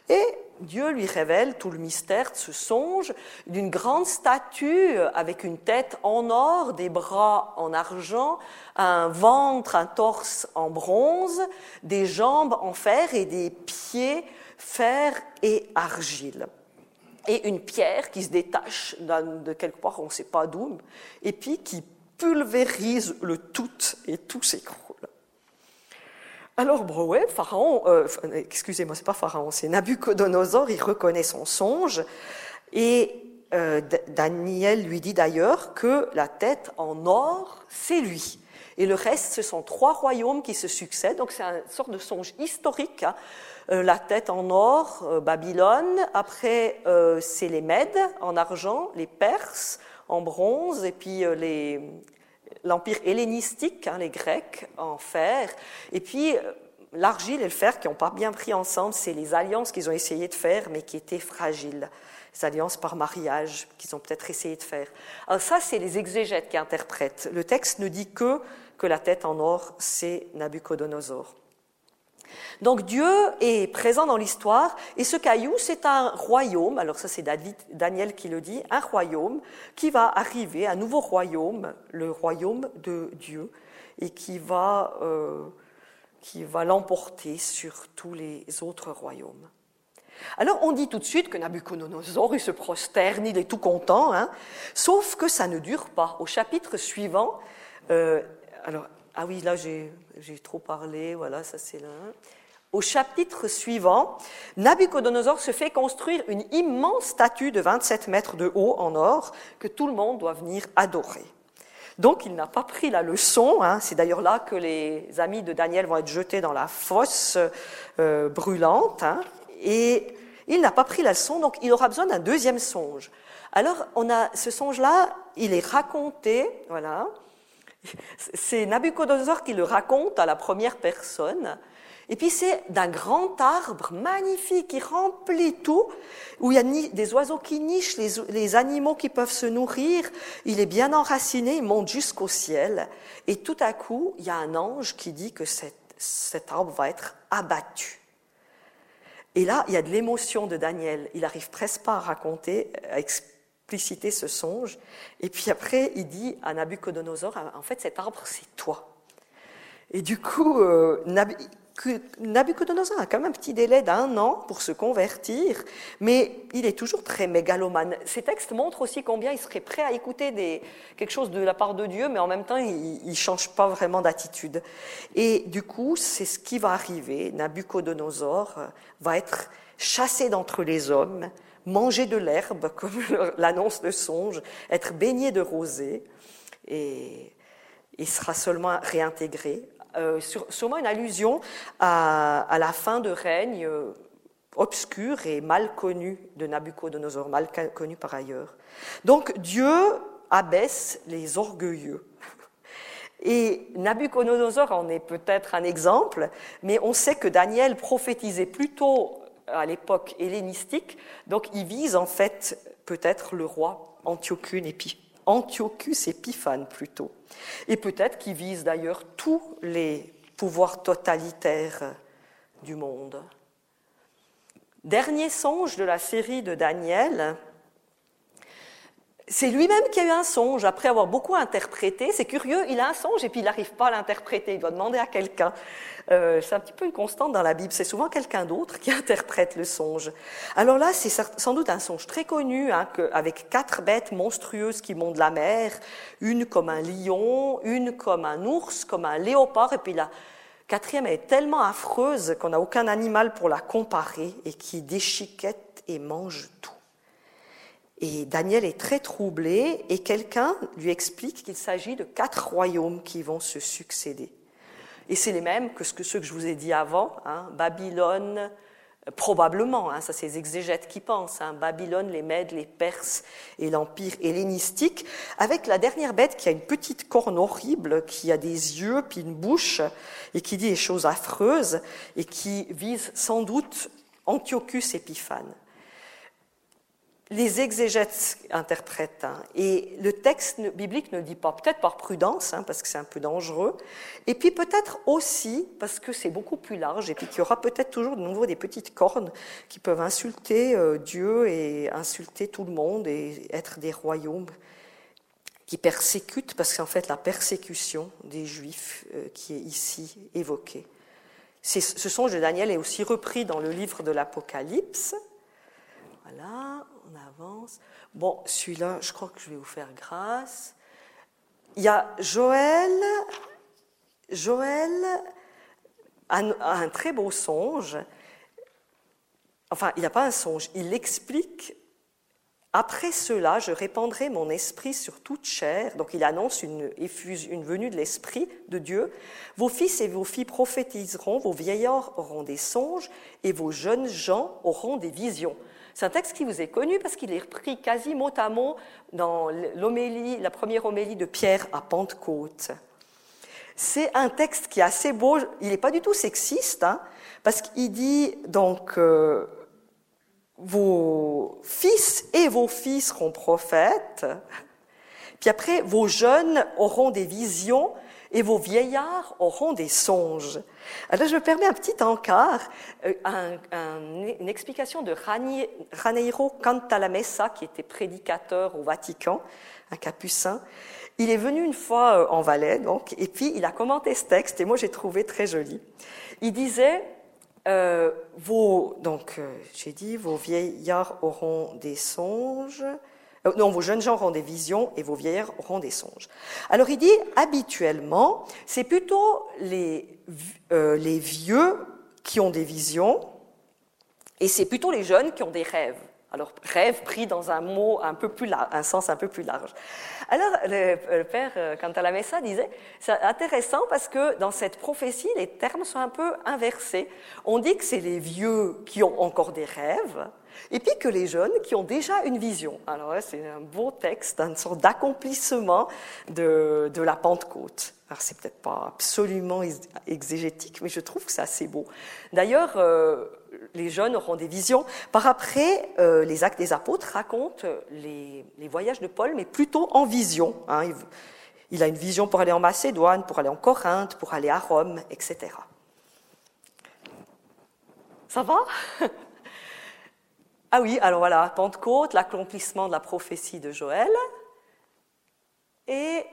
Et Dieu lui révèle tout le mystère de ce songe d'une grande statue avec une tête en or, des bras en argent, un ventre, un torse en bronze, des jambes en fer et des pieds fer et argile. Et une pierre qui se détache de quelque part, on ne sait pas d'où, et puis qui pulvérise le tout et tout s'écroule. Alors, Brouet, Pharaon, euh, excusez-moi, c'est pas Pharaon, c'est Nabucodonosor, il reconnaît son songe et euh, Daniel lui dit d'ailleurs que la tête en or, c'est lui. Et le reste, ce sont trois royaumes qui se succèdent, donc c'est une sorte de songe historique. Hein. Euh, la tête en or, Babylone, après c'est les Mèdes en argent, les Perses, en bronze, et puis euh, les, l'empire hellénistique, hein, les Grecs, en fer, et puis euh, l'argile et le fer qui n'ont pas bien pris ensemble, c'est les alliances qu'ils ont essayé de faire, mais qui étaient fragiles. Les alliances par mariage qu'ils ont peut-être essayé de faire. Alors ça, c'est les exégètes qui interprètent. Le texte ne dit que que la tête en or, c'est Nabucodonosor. Donc Dieu est présent dans l'histoire et ce caillou, c'est un royaume, alors ça c'est Daniel qui le dit, un royaume qui va arriver, un nouveau royaume, le royaume de Dieu, et qui va, euh, qui va l'emporter sur tous les autres royaumes. Alors on dit tout de suite que Nabucodonosor, il se prosterne, il est tout content, hein, sauf que ça ne dure pas. Au chapitre suivant, euh, alors ah oui, là j'ai trop parlé, voilà, ça c'est là. Au chapitre suivant, Nabucodonosor se fait construire une immense statue de 27 mètres de haut en or que tout le monde doit venir adorer. Donc il n'a pas pris la leçon, hein. c'est d'ailleurs là que les amis de Daniel vont être jetés dans la fosse euh, brûlante, hein. et il n'a pas pris la leçon, donc il aura besoin d'un deuxième songe. Alors on a ce songe-là, il est raconté, voilà, c'est Nabucodonosor qui le raconte à la première personne. Et puis c'est d'un grand arbre magnifique qui remplit tout, où il y a des oiseaux qui nichent, les, animaux qui peuvent se nourrir. Il est bien enraciné, il monte jusqu'au ciel. Et tout à coup, il y a un ange qui dit que cet arbre va être abattu. Et là, il y a de l'émotion de Daniel. Il arrive presque pas à raconter, à expliquer ce songe. Et puis après, il dit à Nabucodonosor, en fait, cet arbre, c'est toi. Et du coup, euh, Nabucodonosor a quand même un petit délai d'un an pour se convertir, mais il est toujours très mégalomane. Ces textes montrent aussi combien il serait prêt à écouter des, quelque chose de la part de Dieu, mais en même temps, il ne change pas vraiment d'attitude. Et du coup, c'est ce qui va arriver. Nabucodonosor va être chassé d'entre les hommes, manger de l'herbe, comme l'annonce de songe, être baigné de rosée, et il sera seulement réintégré. Euh, sûrement une allusion à, la fin de règne euh, obscure et mal connue de Nabucodonosor, mal connue par ailleurs. Donc Dieu abaisse les orgueilleux. Et Nabucodonosor en est peut-être un exemple, mais on sait que Daniel prophétisait plutôt à l'époque hellénistique. Donc il vise en fait peut-être le roi Antiochus Épiphane plutôt. Et peut-être qu'il vise d'ailleurs tous les pouvoirs totalitaires du monde. Dernier songe de la série de Daniel, c'est lui-même qui a eu un songe, après avoir beaucoup interprété. C'est curieux, il a un songe et puis il n'arrive pas à l'interpréter, il doit demander à quelqu'un. Euh, c'est un petit peu une constante dans la Bible, c'est souvent quelqu'un d'autre qui interprète le songe. Alors là, c'est sans doute un songe très connu, hein, avec quatre bêtes monstrueuses qui montent la mer, une comme un lion, une comme un ours, comme un léopard, et puis la quatrième est tellement affreuse qu'on n'a aucun animal pour la comparer et qui déchiquette et mange tout. Et Daniel est très troublé et quelqu'un lui explique qu'il s'agit de quatre royaumes qui vont se succéder. Et c'est les mêmes que, ceux que je vous ai dit avant, hein, Babylone, Probablement, hein, ça c'est les exégètes qui pensent, hein, Babylone, les Mèdes, les Perses et l'Empire hellénistique, avec la dernière bête qui a une petite corne horrible, qui a des yeux puis une bouche, et qui dit des choses affreuses, et qui vise sans doute Antiochus Épiphane les exégètes interprètent. Hein. et le texte biblique ne dit pas, peut-être par prudence, hein, parce que c'est un peu dangereux, et puis peut-être aussi parce que c'est beaucoup plus large, et puis qu'il y aura peut-être toujours de nouveau des petites cornes qui peuvent insulter euh, Dieu et insulter tout le monde et être des royaumes qui persécutent, parce qu'en fait la persécution des Juifs euh, qui est ici évoquée. Ce songe de Daniel est aussi repris dans le livre de l'Apocalypse. Voilà, avance. Bon, celui-là, je crois que je vais vous faire grâce. Il y a Joël. Joël a un, très beau songe. Enfin, il n'y a pas un songe, il explique après cela, je répandrai mon esprit sur toute chair. Donc il annonce une, une venue de l'esprit de Dieu. Vos fils et vos filles prophétiseront, vos vieillards auront des songes et vos jeunes gens auront des visions. C'est un texte qui vous est connu parce qu'il est repris quasi mot à mot dans l'homélie, la première homélie de Pierre à Pentecôte. C'est un texte qui est assez beau. Il n'est pas du tout sexiste, hein, parce qu'il dit donc euh, vos fils et vos filles seront prophètes. Puis après, vos jeunes auront des visions et vos vieillards auront des songes. Alors je me permets un petit encart, euh, une explication de Raniero Cantalamessa, qui était prédicateur au Vatican, un capucin. Il est venu une fois euh, en Valais, donc, et puis il a commenté ce texte, et moi j'ai trouvé très joli. Il disait, euh, vos, donc j'ai dit, vos vieillards auront des songes, euh, non, vos jeunes gens auront des visions et vos vieillards auront des songes. Alors il dit, habituellement, c'est plutôt les, euh, les vieux qui ont des visions et c'est plutôt les jeunes qui ont des rêves. Alors, rêve pris dans un mot un peu plus large, un sens un peu plus large. Alors, le, père, euh, quant à la Messa, disait, c'est intéressant parce que dans cette prophétie, les termes sont un peu inversés. On dit que c'est les vieux qui ont encore des rêves, et puis que les jeunes qui ont déjà une vision. Alors c'est un beau texte, une sorte d'accomplissement de, la Pentecôte. Alors c'est peut-être pas absolument exégétique, mais je trouve que c'est assez beau. D'ailleurs, euh, les jeunes auront des visions. Par après, euh, les actes des apôtres racontent les, voyages de Paul, mais plutôt en vision. Hein. Il a une vision pour aller en Macédoine, pour aller en Corinthe, pour aller à Rome, etc. Ça va? Ah oui, alors voilà, Pentecôte, l'accomplissement de la prophétie de Joël. Et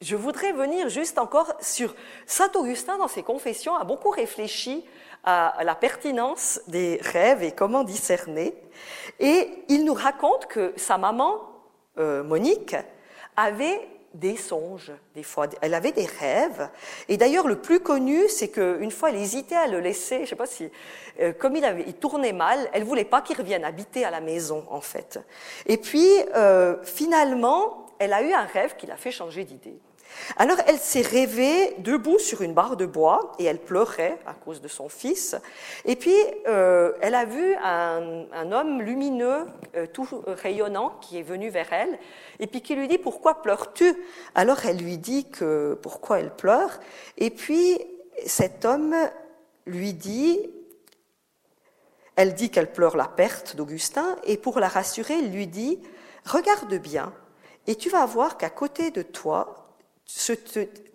je voudrais venir juste encore sur Saint Augustin dans ses confessions a beaucoup réfléchi à la pertinence des rêves et comment discerner. Et il nous raconte que sa maman, euh, Monique, avait des songes, des fois. Elle avait des rêves. Et d'ailleurs, le plus connu, c'est qu'une fois, elle hésitait à le laisser. Je sais pas si, euh, comme il, avait, tournait mal, elle voulait pas qu'il revienne habiter à la maison, en fait. Et puis, euh, finalement, elle a eu un rêve qui l'a fait changer d'idée. Alors elle s'est rêvée debout sur une barre de bois et elle pleurait à cause de son fils. Et puis euh, elle a vu un, homme lumineux, euh, tout rayonnant, qui est venu vers elle et puis qui lui dit pourquoi pleures-tu? Alors elle lui dit que pourquoi elle pleure. Et puis cet homme lui dit elle dit qu'elle pleure la perte d'Augustin et pour la rassurer, lui dit regarde bien et tu vas voir qu'à côté de toi se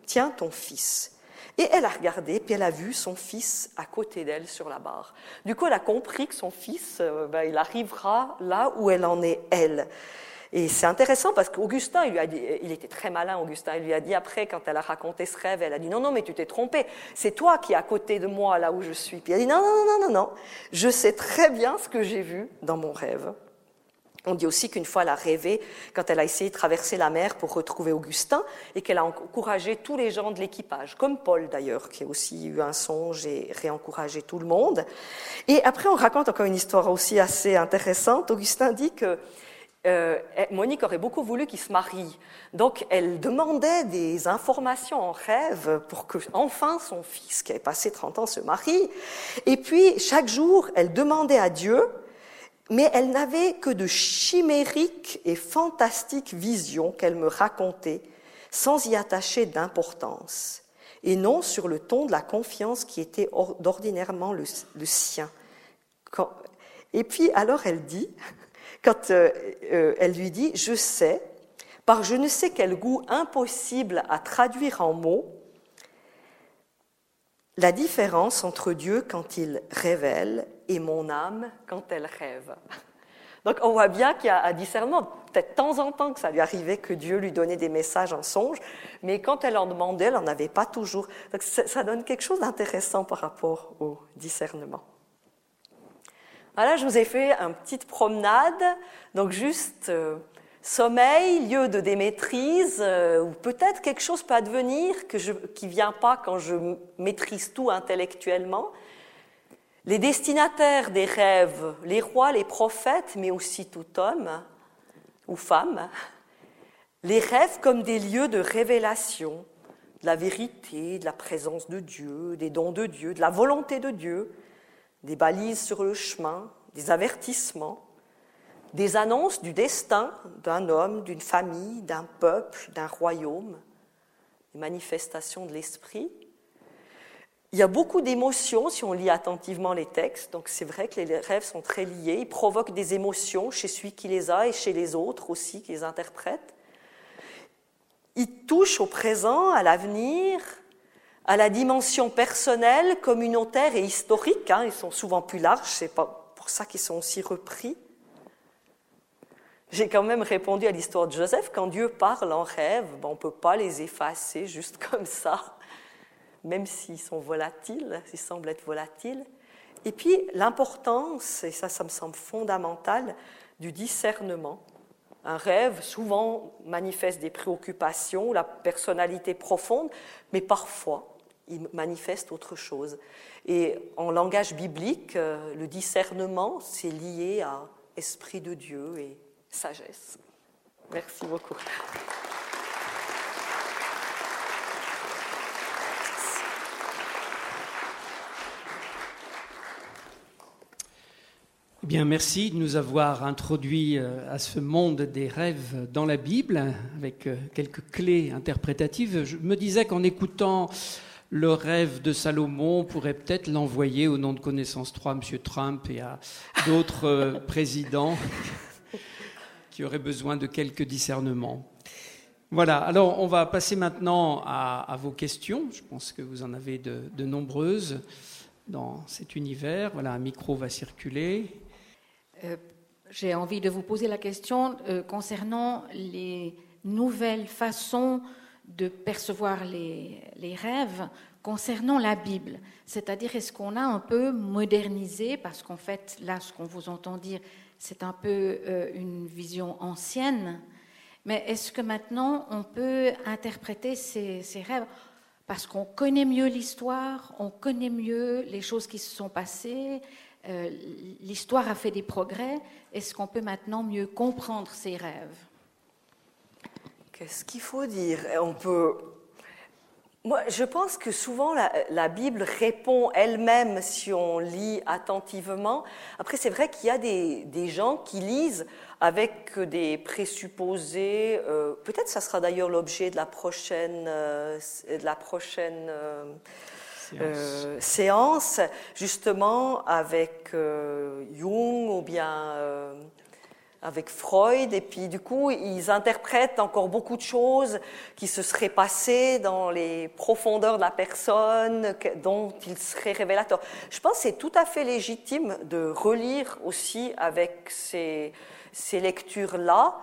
tient ton fils. Et elle a regardé, puis elle a vu son fils à côté d'elle sur la barre. Du coup, elle a compris que son fils, euh, ben, il arrivera là où elle en est, elle. Et c'est intéressant parce qu'Augustin, il, il était très malin, Augustin, il lui a dit après, quand elle a raconté ce rêve, elle a dit non, non, mais tu t'es trompé, c'est toi qui es à côté de moi là où je suis. Puis elle a dit non, non, non, non, non, je sais très bien ce que j'ai vu dans mon rêve. On dit aussi qu'une fois, elle a rêvé quand elle a essayé de traverser la mer pour retrouver Augustin et qu'elle a encouragé tous les gens de l'équipage, comme Paul d'ailleurs, qui a aussi eu un songe et réencouragé tout le monde. Et après, on raconte encore une histoire aussi assez intéressante. Augustin dit que euh, Monique aurait beaucoup voulu qu'il se marie. Donc, elle demandait des informations en rêve pour que, enfin, son fils, qui avait passé 30 ans, se marie. Et puis, chaque jour, elle demandait à Dieu mais elle n'avait que de chimériques et fantastiques visions qu'elle me racontait sans y attacher d'importance, et non sur le ton de la confiance qui était d'ordinairement le, sien. et puis alors elle dit, quand euh, euh, elle lui dit, je sais, par je ne sais quel goût impossible à traduire en mots, la différence entre Dieu quand il révèle et mon âme quand elle rêve. Donc on voit bien qu'il y a un discernement, peut-être de temps en temps que ça lui arrivait que Dieu lui donnait des messages en songe, mais quand elle en demandait, elle n'en avait pas toujours. Donc ça donne quelque chose d'intéressant par rapport au discernement. Voilà, je vous ai fait une petite promenade, donc juste euh, sommeil, lieu de démaîtrise, euh, ou peut-être quelque chose peut advenir que je, qui vient pas quand je maîtrise tout intellectuellement. Les destinataires des rêves, les rois, les prophètes, mais aussi tout homme ou femme, les rêves comme des lieux de révélation de la vérité, de la présence de Dieu, des dons de Dieu, de la volonté de Dieu, des balises sur le chemin, des avertissements des annonces du destin d'un homme, d'une famille, d'un peuple, d'un royaume, des manifestations de l'esprit. Il y a beaucoup d'émotions si on lit attentivement les textes, donc c'est vrai que les rêves sont très liés, ils provoquent des émotions chez celui qui les a et chez les autres aussi qui les interprètent. Ils touchent au présent, à l'avenir, à la dimension personnelle, communautaire et historique. Hein. ils sont souvent plus larges, c'est pour ça qu'ils sont aussi repris. J'ai quand même répondu à l'histoire de Joseph, quand Dieu parle en rêve, ben, on ne peut pas les effacer juste comme ça, même s'ils sont volatiles, s'ils semblent être volatiles. Et puis l'importance, et ça, ça me semble fondamental, du discernement. Un rêve souvent manifeste des préoccupations, la personnalité profonde, mais parfois il manifeste autre chose. Et en langage biblique, euh, le discernement, c'est lié à esprit de Dieu et sagesse. Merci beaucoup. Eh bien, merci de nous avoir introduit euh, à ce monde des rêves dans la Bible, avec euh, quelques clés interprétatives. Je me disais qu'en écoutant le rêve de Salomon, on pourrait peut-être l'envoyer au nom de Connaissance 3 à M. Trump et à d'autres euh, présidents qui aurait besoin de quelques discernements. Voilà, alors on va passer maintenant à, vos questions. Je pense que vous en avez de, nombreuses dans cet univers. Voilà, un micro va circuler. Euh, j'ai envie de vous poser la question euh, concernant les nouvelles façons de percevoir les, rêves concernant la Bible. C'est-à-dire, est-ce qu'on a un peu modernisé, parce qu'en fait, là, ce qu'on vous entend dire, c'est un peu euh, une vision ancienne. Mais est-ce que maintenant on peut interpréter ces, rêves? Parce qu'on connaît mieux l'histoire, on connaît mieux les choses qui se sont passées, euh, l'histoire a fait des progrès, est-ce qu'on peut maintenant mieux comprendre ces rêves? Qu'est-ce qu'il faut dire? On peut moi, je pense que souvent la, Bible répond elle-même si on lit attentivement. Après, c'est vrai qu'il y a des, gens qui lisent avec des présupposés. Euh, peut-être ça sera d'ailleurs l'objet de la prochaine, euh, de la prochaine euh, séance. justement avec Jung ou bien avec Freud, et puis du coup, ils interprètent encore beaucoup de choses qui se seraient passées dans les profondeurs de la personne, dont ils seraient révélateurs. Je pense que c'est tout à fait légitime de relire aussi avec ces, ces lectures-là.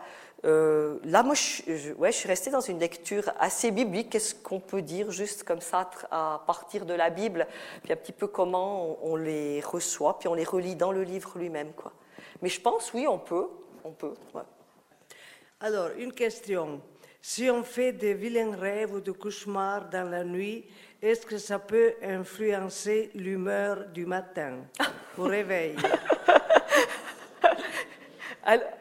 Euh, là, moi, je, ouais, je suis restée dans une lecture assez biblique. Qu'est-ce qu'on peut dire juste comme ça à partir de la Bible, puis un petit peu comment on, les reçoit, puis on les relit dans le livre lui-même, quoi. Mais je pense, oui, on peut on peut. Alors, une question. Si on fait des vilains rêves ou des cauchemars dans la nuit, est-ce que ça peut influencer l'humeur du matin? Au réveil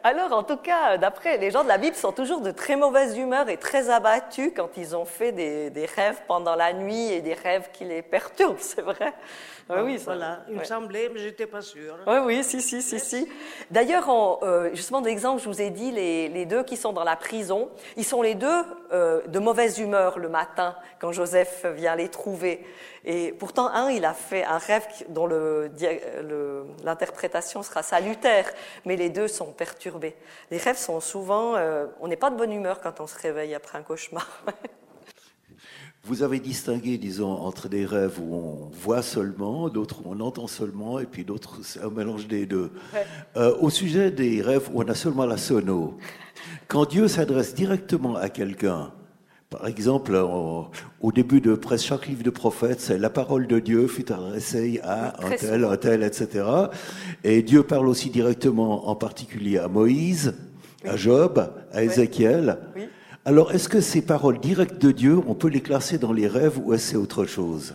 alors, en tout cas, d'après les gens de la Bible, sont toujours de très mauvaise humeur et très abattus quand ils ont fait des, rêves pendant la nuit et des rêves qui les perturbent, c'est vrai. Oui, voilà, il me semblait, mais je n'étais pas sûre. Oui, oui, si, si, si, si. D'ailleurs, euh, justement, d'exemple, je vous ai dit, les, deux qui sont dans la prison, ils sont les deux euh, de mauvaise humeur le matin quand Joseph vient les trouver. Et pourtant, un, il a fait un rêve dont l'interprétation sera salutaire, mais les deux sont perturbés. Les rêves sont souvent, euh, on n'est pas de bonne humeur quand on se réveille après un cauchemar. Vous avez distingué, disons, entre des rêves où on voit seulement, d'autres où on entend seulement, et puis d'autres, c'est un mélange des deux. Euh, au sujet des rêves où on a seulement la sono, quand Dieu s'adresse directement à quelqu'un, par exemple, au début de presque chaque livre de prophète, c'est la parole de Dieu fut adressée à un tel, un tel, etc. Et Dieu parle aussi directement, en particulier à Moïse, à Job, à Ézéchiel. Oui. Alors, est-ce que ces paroles directes de Dieu, on peut les classer dans les rêves ou est-ce c'est autre chose?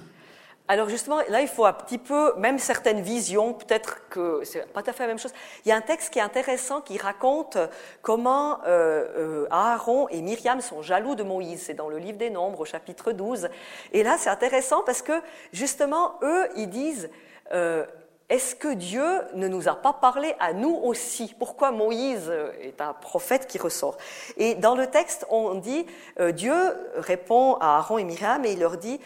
Alors justement, là, il faut un petit peu, même certaines visions, peut-être que c'est pas tout à fait la même chose. Il y a un texte qui est intéressant qui raconte comment euh, euh, Aaron et Myriam sont jaloux de Moïse. C'est dans le livre des Nombres, au chapitre 12. Et là, c'est intéressant parce que justement, eux, ils disent euh, est-ce que Dieu ne nous a pas parlé à nous aussi? Pourquoi Moïse est un prophète qui ressort? Et dans le texte, on dit, euh, Dieu répond à Aaron et Myriam et il leur dit,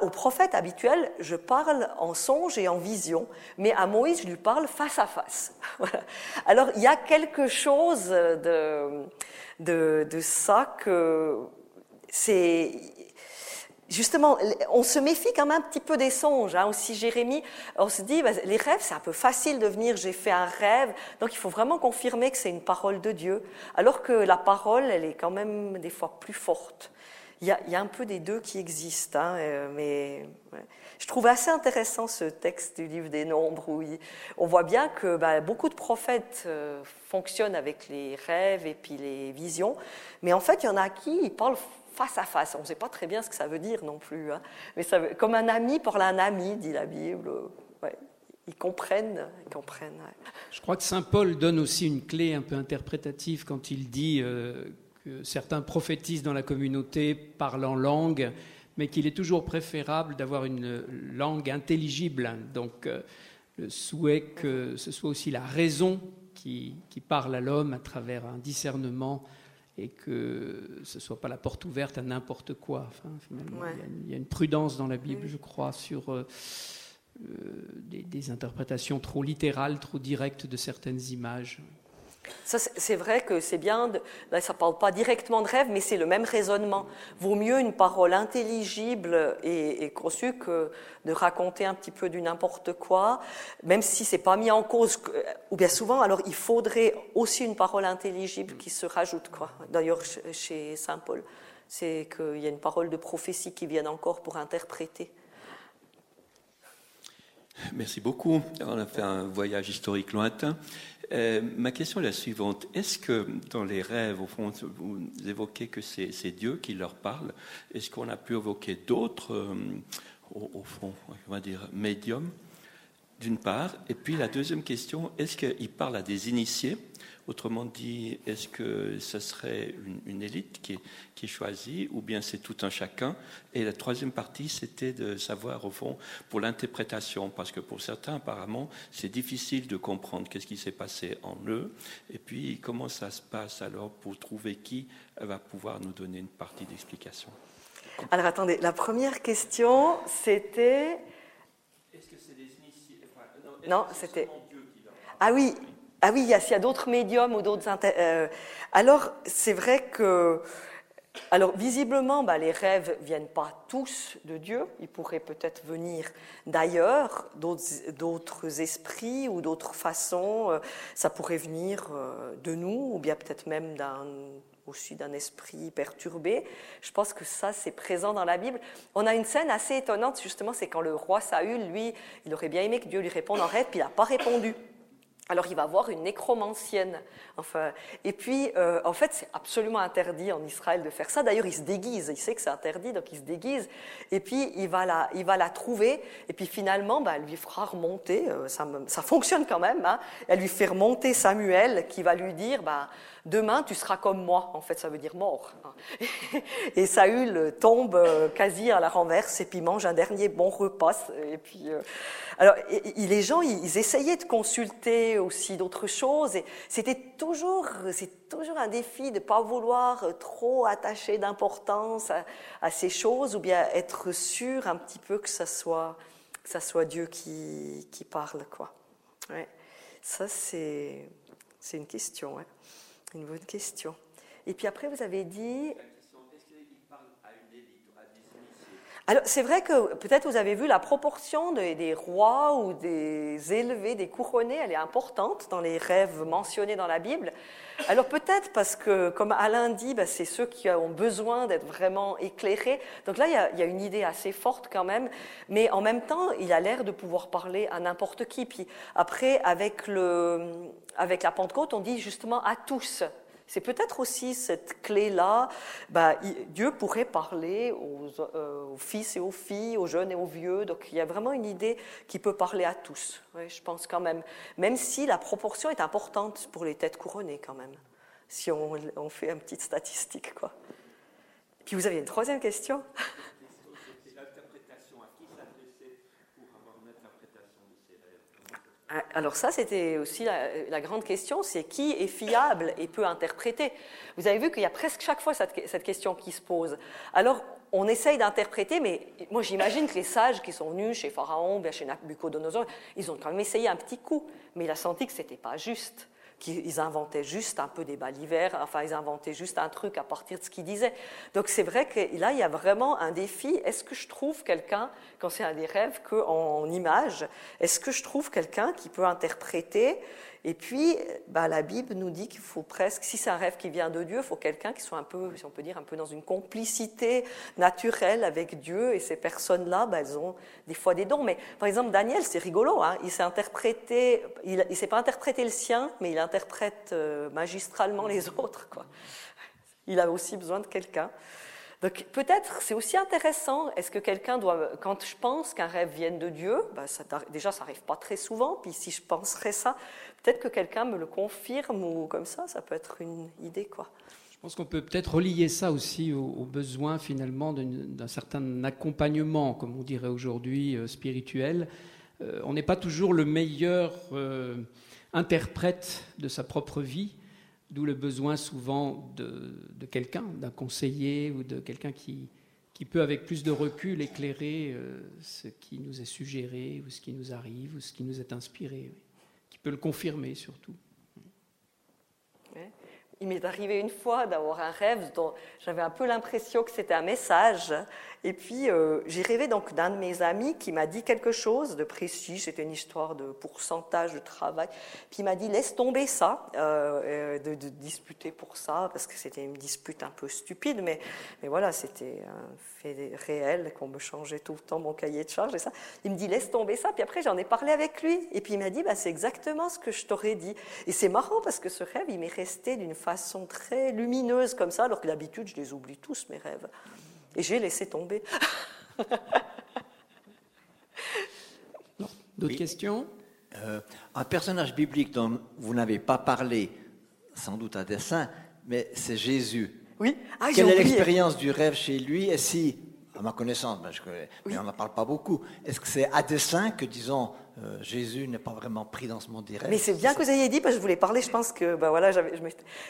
aux prophètes habituels, je parle en songe et en vision, mais à Moïse, je lui parle face à face. Alors, il y a quelque chose de, de, de ça que c'est Justement, on se méfie quand même un petit peu des songes. Hein. Aussi, Jérémie, on se dit, bah, les rêves, c'est un peu facile de venir, j'ai fait un rêve. Donc, il faut vraiment confirmer que c'est une parole de Dieu. Alors que la parole, elle est quand même des fois plus forte. Il y a, il y a un peu des deux qui existent. Hein, euh, mais je trouve assez intéressant ce texte du livre des Nombres où on voit bien que bah, beaucoup de prophètes euh, fonctionnent avec les rêves et puis les visions. Mais en fait, il y en a qui ils parlent face à face. On ne sait pas très bien ce que ça veut dire non plus. Hein. Mais comme un ami parle à un ami, dit la Bible. Ils comprennent. Comprennent Je crois que Saint Paul donne aussi une clé un peu interprétative quand il dit euh, que certains prophétisent dans la communauté, parlent en langue, mais qu'il est toujours préférable d'avoir une langue intelligible. Donc, euh, le souhait que ce soit aussi la raison qui, qui parle à l'homme à travers un discernement et que ce ne soit pas la porte ouverte à n'importe quoi. il, y a, une prudence dans la Bible, je crois, sur euh, euh, des, interprétations trop littérales, trop directes de certaines images. C'est vrai que c'est bien, là ça ne parle pas directement de rêve, mais c'est le même raisonnement. Vaut mieux une parole intelligible et, conçue que de raconter un petit peu du n'importe quoi, même si c'est pas mis en cause, ou bien souvent, alors il faudrait aussi une parole intelligible qui se rajoute. Quoi. D'ailleurs, chez Saint Paul, c'est qu'il y a une parole de prophétie qui vient encore pour interpréter. Merci beaucoup. On a fait un voyage historique lointain. Euh, ma question est la suivante. Est-ce que dans les rêves, au fond, vous évoquez que c'est Dieu qui leur parle? Est-ce qu'on a pu évoquer d'autres, euh, au, fond, on va dire, médiums, d'une part? Et puis la deuxième question, est-ce qu'il parle à des initiés? Autrement dit, est-ce que ce serait une, élite qui est, qui est, choisie ou bien c'est tout un chacun? Et la troisième partie, c'était de savoir, au fond, pour l'interprétation, parce que pour certains, apparemment, c'est difficile de comprendre qu'est-ce qui s'est passé en eux, et puis comment ça se passe alors pour trouver qui va pouvoir nous donner une partie d'explication? Alors attendez, la première question, c'était... Est-ce que c'est des initiés Non, c'était... Ah oui, ah oui, il y a, d'autres médiums ou d'autres. Euh, alors, c'est vrai que. Alors, visiblement, bah, les rêves ne viennent pas tous de Dieu. Ils pourraient peut-être venir d'ailleurs, d'autres esprits ou d'autres façons. Euh, ça pourrait venir euh, de nous, ou bien peut-être même aussi d'un esprit perturbé. Je pense que ça, c'est présent dans la Bible. On a une scène assez étonnante, justement, c'est quand le roi Saül, lui, il aurait bien aimé que Dieu lui réponde en rêve, puis il n'a pas répondu. Alors il va voir une nécromancienne. Enfin, et puis, euh, en fait, c'est absolument interdit en Israël de faire ça. D'ailleurs, il se déguise. Il sait que c'est interdit, donc il se déguise. Et puis, il va la, il va la trouver. Et puis, finalement, bah, elle lui fera remonter. euh, ça, ça fonctionne quand même. Hein, elle lui fait remonter Samuel, qui va lui dire, bah, demain, tu seras comme moi. En fait, ça veut dire mort. hein. Et Saül tombe euh, quasi à la renverse et puis mange un dernier bon repas. Et puis, euh, alors, les gens, ils essayaient de consulter aussi d'autres choses. Et c'était toujours, c'est toujours un défi de pas vouloir trop attacher d'importance à, ces choses ou bien être sûr un petit peu que ça soit, ça soit Dieu qui, qui parle, quoi. Ouais. Ça, c'est, c'est une question, ouais. une bonne question. Et puis après, vous avez dit alors, c'est vrai que peut-être vous avez vu la proportion des, rois ou des élevés, des couronnés, elle est importante dans les rêves mentionnés dans la Bible. Alors peut-être parce que, comme Alain dit, bah, c'est ceux qui ont besoin d'être vraiment éclairés. Donc là, il y, a, il y a une idée assez forte quand même, mais en même temps, il a l'air de pouvoir parler à n'importe qui. Puis après, avec, le, avec la Pentecôte, on dit justement à tous. C'est peut-être aussi cette clé-là. Bah, Dieu pourrait parler aux, euh, aux fils et aux filles, aux jeunes et aux vieux. Donc il y a vraiment une idée qui peut parler à tous. Je pense quand même. Même si la proportion est importante pour les têtes couronnées quand même. Si on, fait une petite statistique, quoi. Puis vous aviez une troisième question? Alors ça, c'était aussi la, grande question, c'est qui est fiable et peut interpréter. Vous avez vu qu'il y a presque chaque fois cette, question qui se pose. Alors, on essaye d'interpréter, mais moi j'imagine que les sages qui sont venus chez Pharaon, chez Nabucodonosor, ils ont quand même essayé un petit coup, mais il a senti que c'était pas juste qu'ils inventaient juste un peu des balivaires, enfin ils inventaient juste un truc à partir de ce qu'ils disaient. Donc c'est vrai que là il y a vraiment un défi. Est-ce que je trouve quelqu'un, quand c'est un des rêves qu'en image, est-ce que je trouve quelqu'un qui peut interpréter Et puis bah, la Bible nous dit qu'il faut presque, si c'est un rêve qui vient de Dieu, il faut quelqu'un qui soit un peu, si on peut dire, un peu dans une complicité naturelle avec Dieu. Et ces personnes-là, bah, elles ont des fois des dons. Mais par exemple Daniel, c'est rigolo. Hein, il s'est interprété, il, il s'est pas interprété le sien, mais il interprète euh, magistralement les autres. Quoi. Il a aussi besoin de quelqu'un. Donc peut-être c'est aussi intéressant. Est-ce que quelqu'un doit, quand je pense qu'un rêve vienne de Dieu, bah, déjà ça arrive pas très souvent. Puis si je penserais ça, peut-être que quelqu'un me le confirme ou comme ça, ça peut être une idée quoi. Je pense qu'on peut peut-être relier ça aussi au, au besoin finalement d'un certain accompagnement, comme on dirait aujourd'hui, euh, spirituel. Euh, on n'est pas toujours le meilleur euh, interprète de sa propre vie, d'où le besoin souvent de, quelqu'un, d'un conseiller ou de quelqu'un qui, peut avec plus de recul éclairer euh, ce qui nous est suggéré ou ce qui nous arrive ou ce qui nous est inspiré, qui peut le confirmer surtout. Il m'est arrivé une fois d'avoir un rêve dont j'avais un peu l'impression que c'était un message. Et puis, euh, j'ai rêvé donc d'un de mes amis qui m'a dit quelque chose de précis. C'était une histoire de pourcentage de travail. Puis il m'a dit laisse tomber ça, euh, de, de, disputer pour ça, parce que c'était une dispute un peu stupide. Mais, mais voilà, c'était un fait réel qu'on me changeait tout le temps mon cahier de charge et ça. Il me dit laisse tomber ça. Puis après, j'en ai parlé avec lui. Et puis il m'a dit bah, c'est exactement ce que je t'aurais dit. Et c'est marrant parce que ce rêve, il m'est resté d'une façon très lumineuse comme ça, alors que d'habitude, je les oublie tous, mes rêves. Et j'ai laissé tomber. D'autres oui. questions? Euh, Un personnage biblique dont vous n'avez pas parlé, sans doute à dessein, mais c'est Jésus. Oui. Ah, Quelle est l'expérience du rêve chez lui? Et si, à ma connaissance, ben je connais, oui. mais on n'en parle pas beaucoup, est-ce que c'est à dessein que, disons, euh, Jésus n'est pas vraiment pris dans ce monde rêves Mais c'est bien que vous ayez dit, parce que je voulais parler, je pense que, ben voilà, je.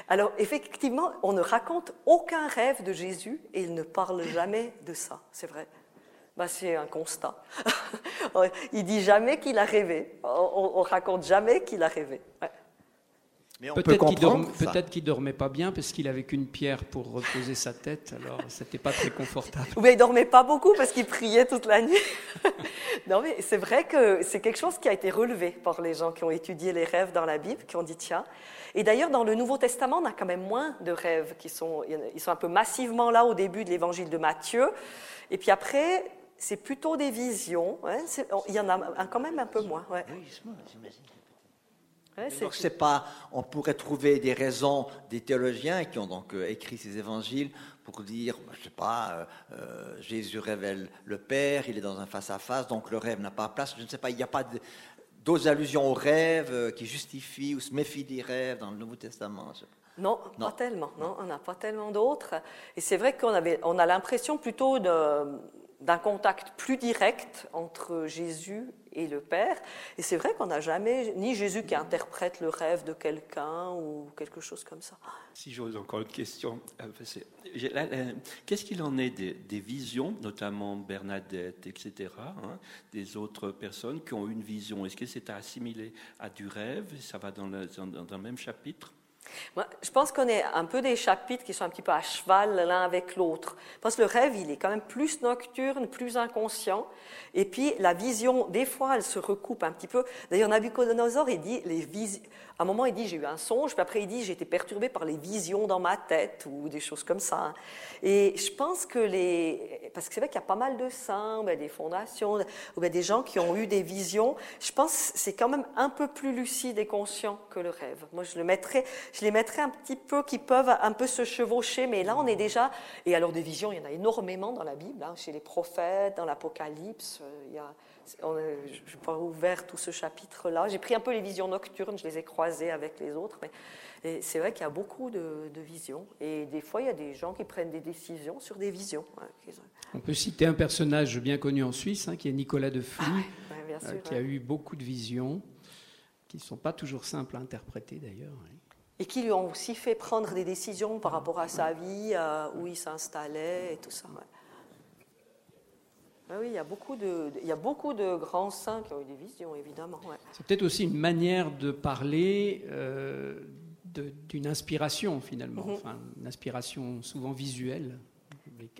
Alors, effectivement, on ne raconte aucun rêve de Jésus et il ne parle jamais de ça, c'est vrai. Ben, c'est un constat. il dit jamais qu'il a rêvé. On, on raconte jamais qu'il a rêvé. Peut-être qu'il dorm, peut qu dormait pas bien parce qu'il avait qu'une pierre pour reposer sa tête, alors c'était pas très confortable. Oui, il dormait pas beaucoup parce qu'il priait toute la nuit. non, mais c'est vrai que c'est quelque chose qui a été relevé par les gens qui ont étudié les rêves dans la Bible, qui ont dit tiens. Et d'ailleurs, dans le Nouveau Testament, on a quand même moins de rêves qui sont, ils sont un peu massivement là au début de l'Évangile de Matthieu, et puis après, c'est plutôt des visions. Hein, il y en a quand même un peu moins. Ouais. Ouais, c'est pas, on pourrait trouver des raisons des théologiens qui ont donc euh, écrit ces évangiles pour dire, je sais pas, euh, euh, Jésus révèle le Père, il est dans un face-à-face, donc le rêve n'a pas place. Je ne sais pas, il n'y a pas d'autres allusions au rêve qui justifient ou se méfient des rêves dans le Nouveau Testament. je. Non, Non. pas tellement. Non, on n'a pas tellement d'autres. Et c'est vrai qu'on avait, on a l'impression plutôt de- d'un contact plus direct entre Jésus et le Père. Et c'est vrai qu'on n'a jamais ni Jésus qui interprète le rêve de quelqu'un ou quelque chose comme ça. Si j'ose encore une question, euh, qu'est-ce qu'il en est des, visions, notamment Bernadette, etc., hein, des autres personnes qui ont une vision? Est-ce que c'est à assimiler à du rêve? Ça va dans le même chapitre? Je pense qu'on est un peu des chapitres qui sont un petit peu à cheval l'un avec l'autre. Parce que le rêve, il est quand même plus nocturne, plus inconscient. Et puis la vision, des fois, elle se recoupe un petit peu. D'ailleurs, Nabucodonosor, il dit, les à un moment, il dit, j'ai eu un songe, puis après, il dit, j'ai été perturbé par les visions dans ma tête, ou des choses comme ça. Et je pense que les... Parce que c'est vrai qu'il y a pas mal de saints, ben, des fondations, ou ben, des gens qui ont eu des visions. Je pense que c'est quand même un peu plus lucide et conscient que le rêve. Moi, je les mettrais un petit peu, qui peuvent un peu se chevaucher, mais là, on est déjà... Et alors, des visions, il y en a énormément dans la Bible, hein, chez les prophètes, dans l'Apocalypse. euh, Il y a... on Je n'ai pas ouvert tout ce chapitre-là. J'ai pris un peu les visions nocturnes, je les ai croisées avec les autres, mais c'est vrai qu'il y a beaucoup de, de visions. Et des fois, il y a des gens qui prennent des décisions sur des visions. ont- On peut citer un personnage bien connu en Suisse, hein, qui est Nicolas de ouais, bien euh, qui a eu beaucoup de visions, qui ne sont pas toujours simples à interpréter d'ailleurs. oui. Et qui lui ont aussi fait prendre des décisions par rapport à sa vie, euh, où il s'installait et tout ça. ouais. Ah oui, il y, a beaucoup de, il y a beaucoup de grands saints qui ont eu des visions, évidemment. ouais. C'est peut-être aussi une manière de parler euh, d'une inspiration finalement, Mhm. enfin, une inspiration souvent visuelle,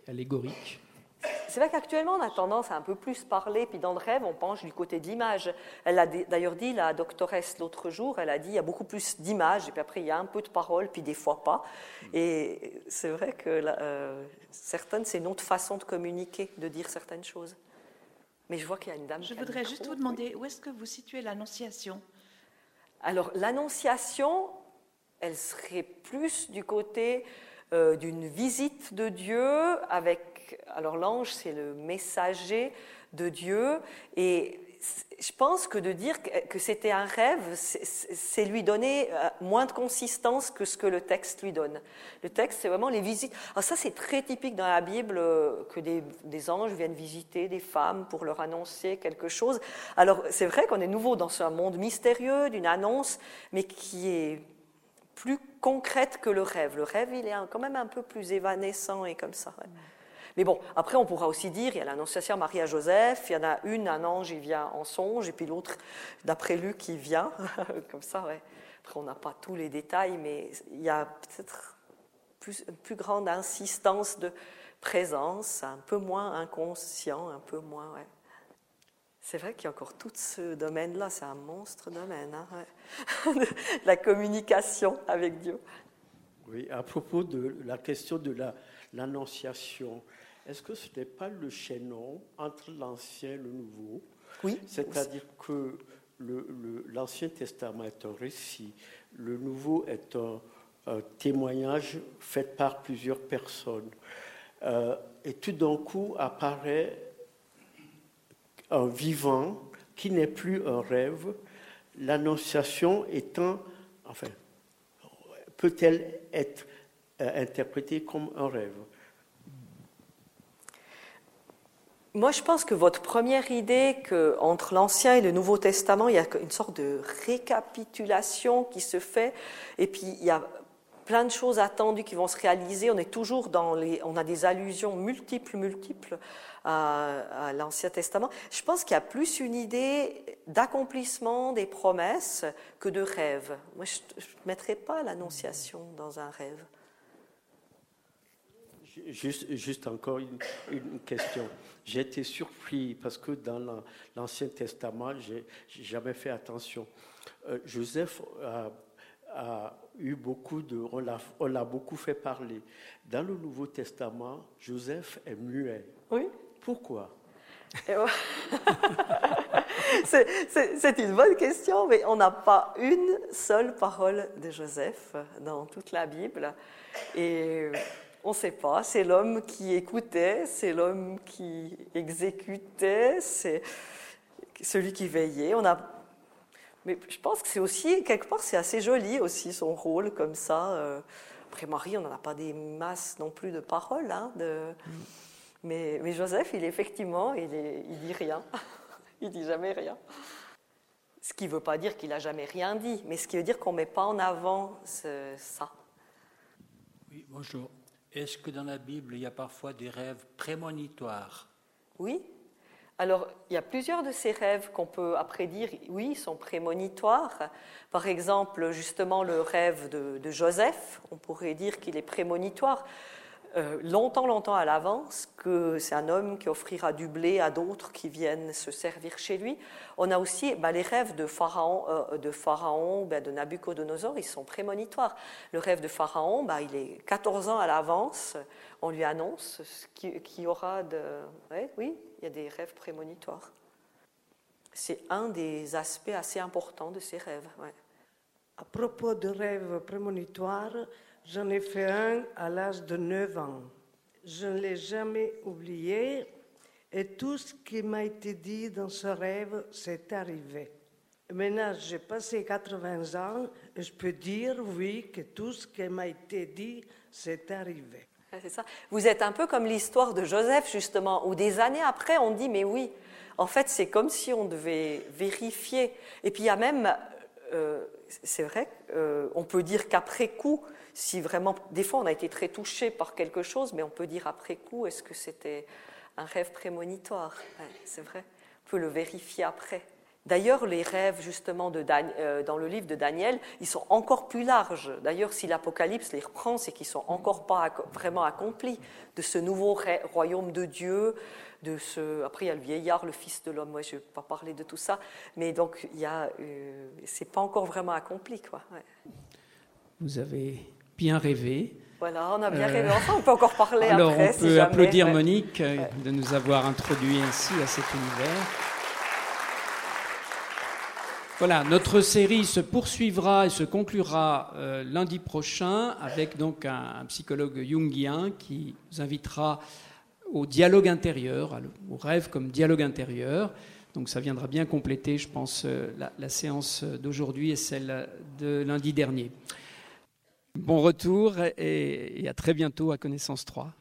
allégorique. C'est vrai qu'actuellement, on a tendance à un peu plus parler, puis dans le rêve, on penche du côté de l'image. Elle a d'ailleurs dit, la doctoresse l'autre jour, elle a dit, il y a beaucoup plus d'images, et puis après, il y a un peu de paroles, puis des fois pas. Et c'est vrai que là, euh, certaines, c'est une autre façon de communiquer, de dire certaines choses. Mais je vois qu'il y a une dame. Je voudrais micro. juste vous demander où est-ce que vous situez l'Annonciation? Alors, l'annonciation, elle serait plus du côté euh, d'une visite de Dieu avec. Alors, l'ange, c'est le messager de Dieu. Et je pense que de dire que, c'était un rêve, c'est- lui donner euh, moins de consistance que ce que le texte lui donne. Le texte, c'est vraiment les visites. Alors, ça, c'est très typique dans la Bible euh, que des, anges viennent visiter des femmes pour leur annoncer quelque chose. Alors, c'est vrai qu'on est nouveau dans ce monde mystérieux d'une annonce, mais qui est plus concrète que le rêve. Le rêve, il est un- quand même un peu plus évanescent et comme ça. Mais bon, après, on pourra aussi dire, il y a l'annonciation Marie à Joseph, il y en a une, un ange, il vient en songe, et puis l'autre, d'après Luc, il vient, comme ça, ouais. Après, on n'a pas tous les détails, mais il y a peut-être plus, une plus grande insistance de présence, un peu moins inconscient, un peu moins, ouais. C'est vrai qu'il y a encore tout ce domaine-là, c'est un monstre domaine, hein, la communication avec Dieu. Oui, à propos de la question de la- l'annonciation, est-ce que ce n'est pas le chaînon entre l'Ancien et le Nouveau Oui. C'est-à-dire que l'Ancien Testament est un récit, le Nouveau est un, un témoignage fait par plusieurs personnes. Euh, et tout d'un coup apparaît un vivant qui n'est plus un rêve, l'annonciation étant, enfin, peut-elle être euh, interprétée comme un rêve? Moi, je pense que votre première idée que entre l'Ancien et le Nouveau Testament, il y a une sorte de récapitulation qui se fait, et puis il y a plein de choses attendues qui vont se réaliser. On est toujours dans les, on a des allusions multiples, multiples à, l'Ancien Testament. Je pense qu'il y a plus une idée d'accomplissement des promesses que de rêve. Moi, je ne mettrais pas l'Annonciation dans un rêve. Juste, juste encore une question. J'ai été surpris parce que dans la- l'Ancien Testament, j'ai j'ai jamais fait attention. Euh, Joseph a, a eu beaucoup de, on l'a beaucoup fait parler. Dans le Nouveau Testament, Joseph est muet. Oui. Pourquoi? C'est une bonne question, mais on n'a pas une seule parole de Joseph dans toute la Bible. Et on ne sait pas, c'est l'homme qui écoutait, c'est l'homme qui exécutait, c'est celui qui veillait. On a... Mais je pense que c'est aussi, quelque part, c'est assez joli aussi son rôle comme ça. Euh. Après Marie, on n'en a pas des masses non plus de paroles. Hein, mais, Joseph, il effectivement, il, est, dit rien. il dit jamais rien. Ce qui ne veut pas dire qu'il n'a jamais rien dit, mais ce qui veut dire qu'on ne met pas en avant ça. Oui, bonjour. Est-ce que dans la Bible, il y a parfois des rêves prémonitoires? Oui. Alors, il y a plusieurs de ces rêves qu'on peut après dire, oui, sont prémonitoires. Par exemple, justement, le rêve de Joseph, on pourrait dire qu'il est prémonitoire. Euh, longtemps, longtemps à l'avance que c'est un homme qui offrira du blé à d'autres qui viennent se servir chez lui. On a aussi bah, les rêves de Pharaon, euh, de, Pharaon bah, de Nabucodonosor, ils sont prémonitoires. Le rêve de Pharaon, bah, il est 14 ans à l'avance, on lui annonce qu'il y aura de... oui, il y a des rêves prémonitoires. C'est un des aspects assez importants de ces rêves. À propos de rêves prémonitoires, J'en ai fait un à l'âge de 9 ans. Je ne l'ai jamais oublié et tout ce qui m'a été dit dans ce rêve, s'est arrivé. Maintenant, j'ai passé 80 ans et je peux dire, oui, que tout ce qui m'a été dit, s'est arrivé. C'est ça. Vous êtes un peu comme l'histoire de Joseph, justement, où des années après, on dit, mais oui, en fait, c'est comme si on devait vérifier. Et puis, il y a même, euh, c'est vrai, euh, on peut dire qu'après coup, si vraiment, des fois on a été très touché par quelque chose, mais on peut dire après coup, est-ce que c'était un rêve prémonitoire? C'est vrai, on peut le vérifier après. D'ailleurs, les rêves justement euh, dans le livre de Daniel, ils sont encore plus larges. D'ailleurs, si l'Apocalypse les reprend, c'est qu'ils sont encore pas vraiment accomplis de ce nouveau royaume de Dieu. Après, il y a le vieillard, le fils de l'homme. Moi, je ne vais pas parler de tout ça, mais donc il y euh, c'est pas encore vraiment accompli, quoi. Vous avez bien rêvé. Voilà, on a bien rêvé. Enfin, on peut encore parler Alors, après. on peut applaudir Monique euh, de nous avoir introduit ainsi à cet univers. Voilà, notre série se poursuivra et se conclura euh, lundi prochain avec donc un, psychologue jungien qui nous invitera au dialogue intérieur, au rêve comme dialogue intérieur. Donc ça viendra bien compléter, je pense, euh, la, la séance d'aujourd'hui et celle de lundi dernier. Bon retour et, à très bientôt à Connaissance 3.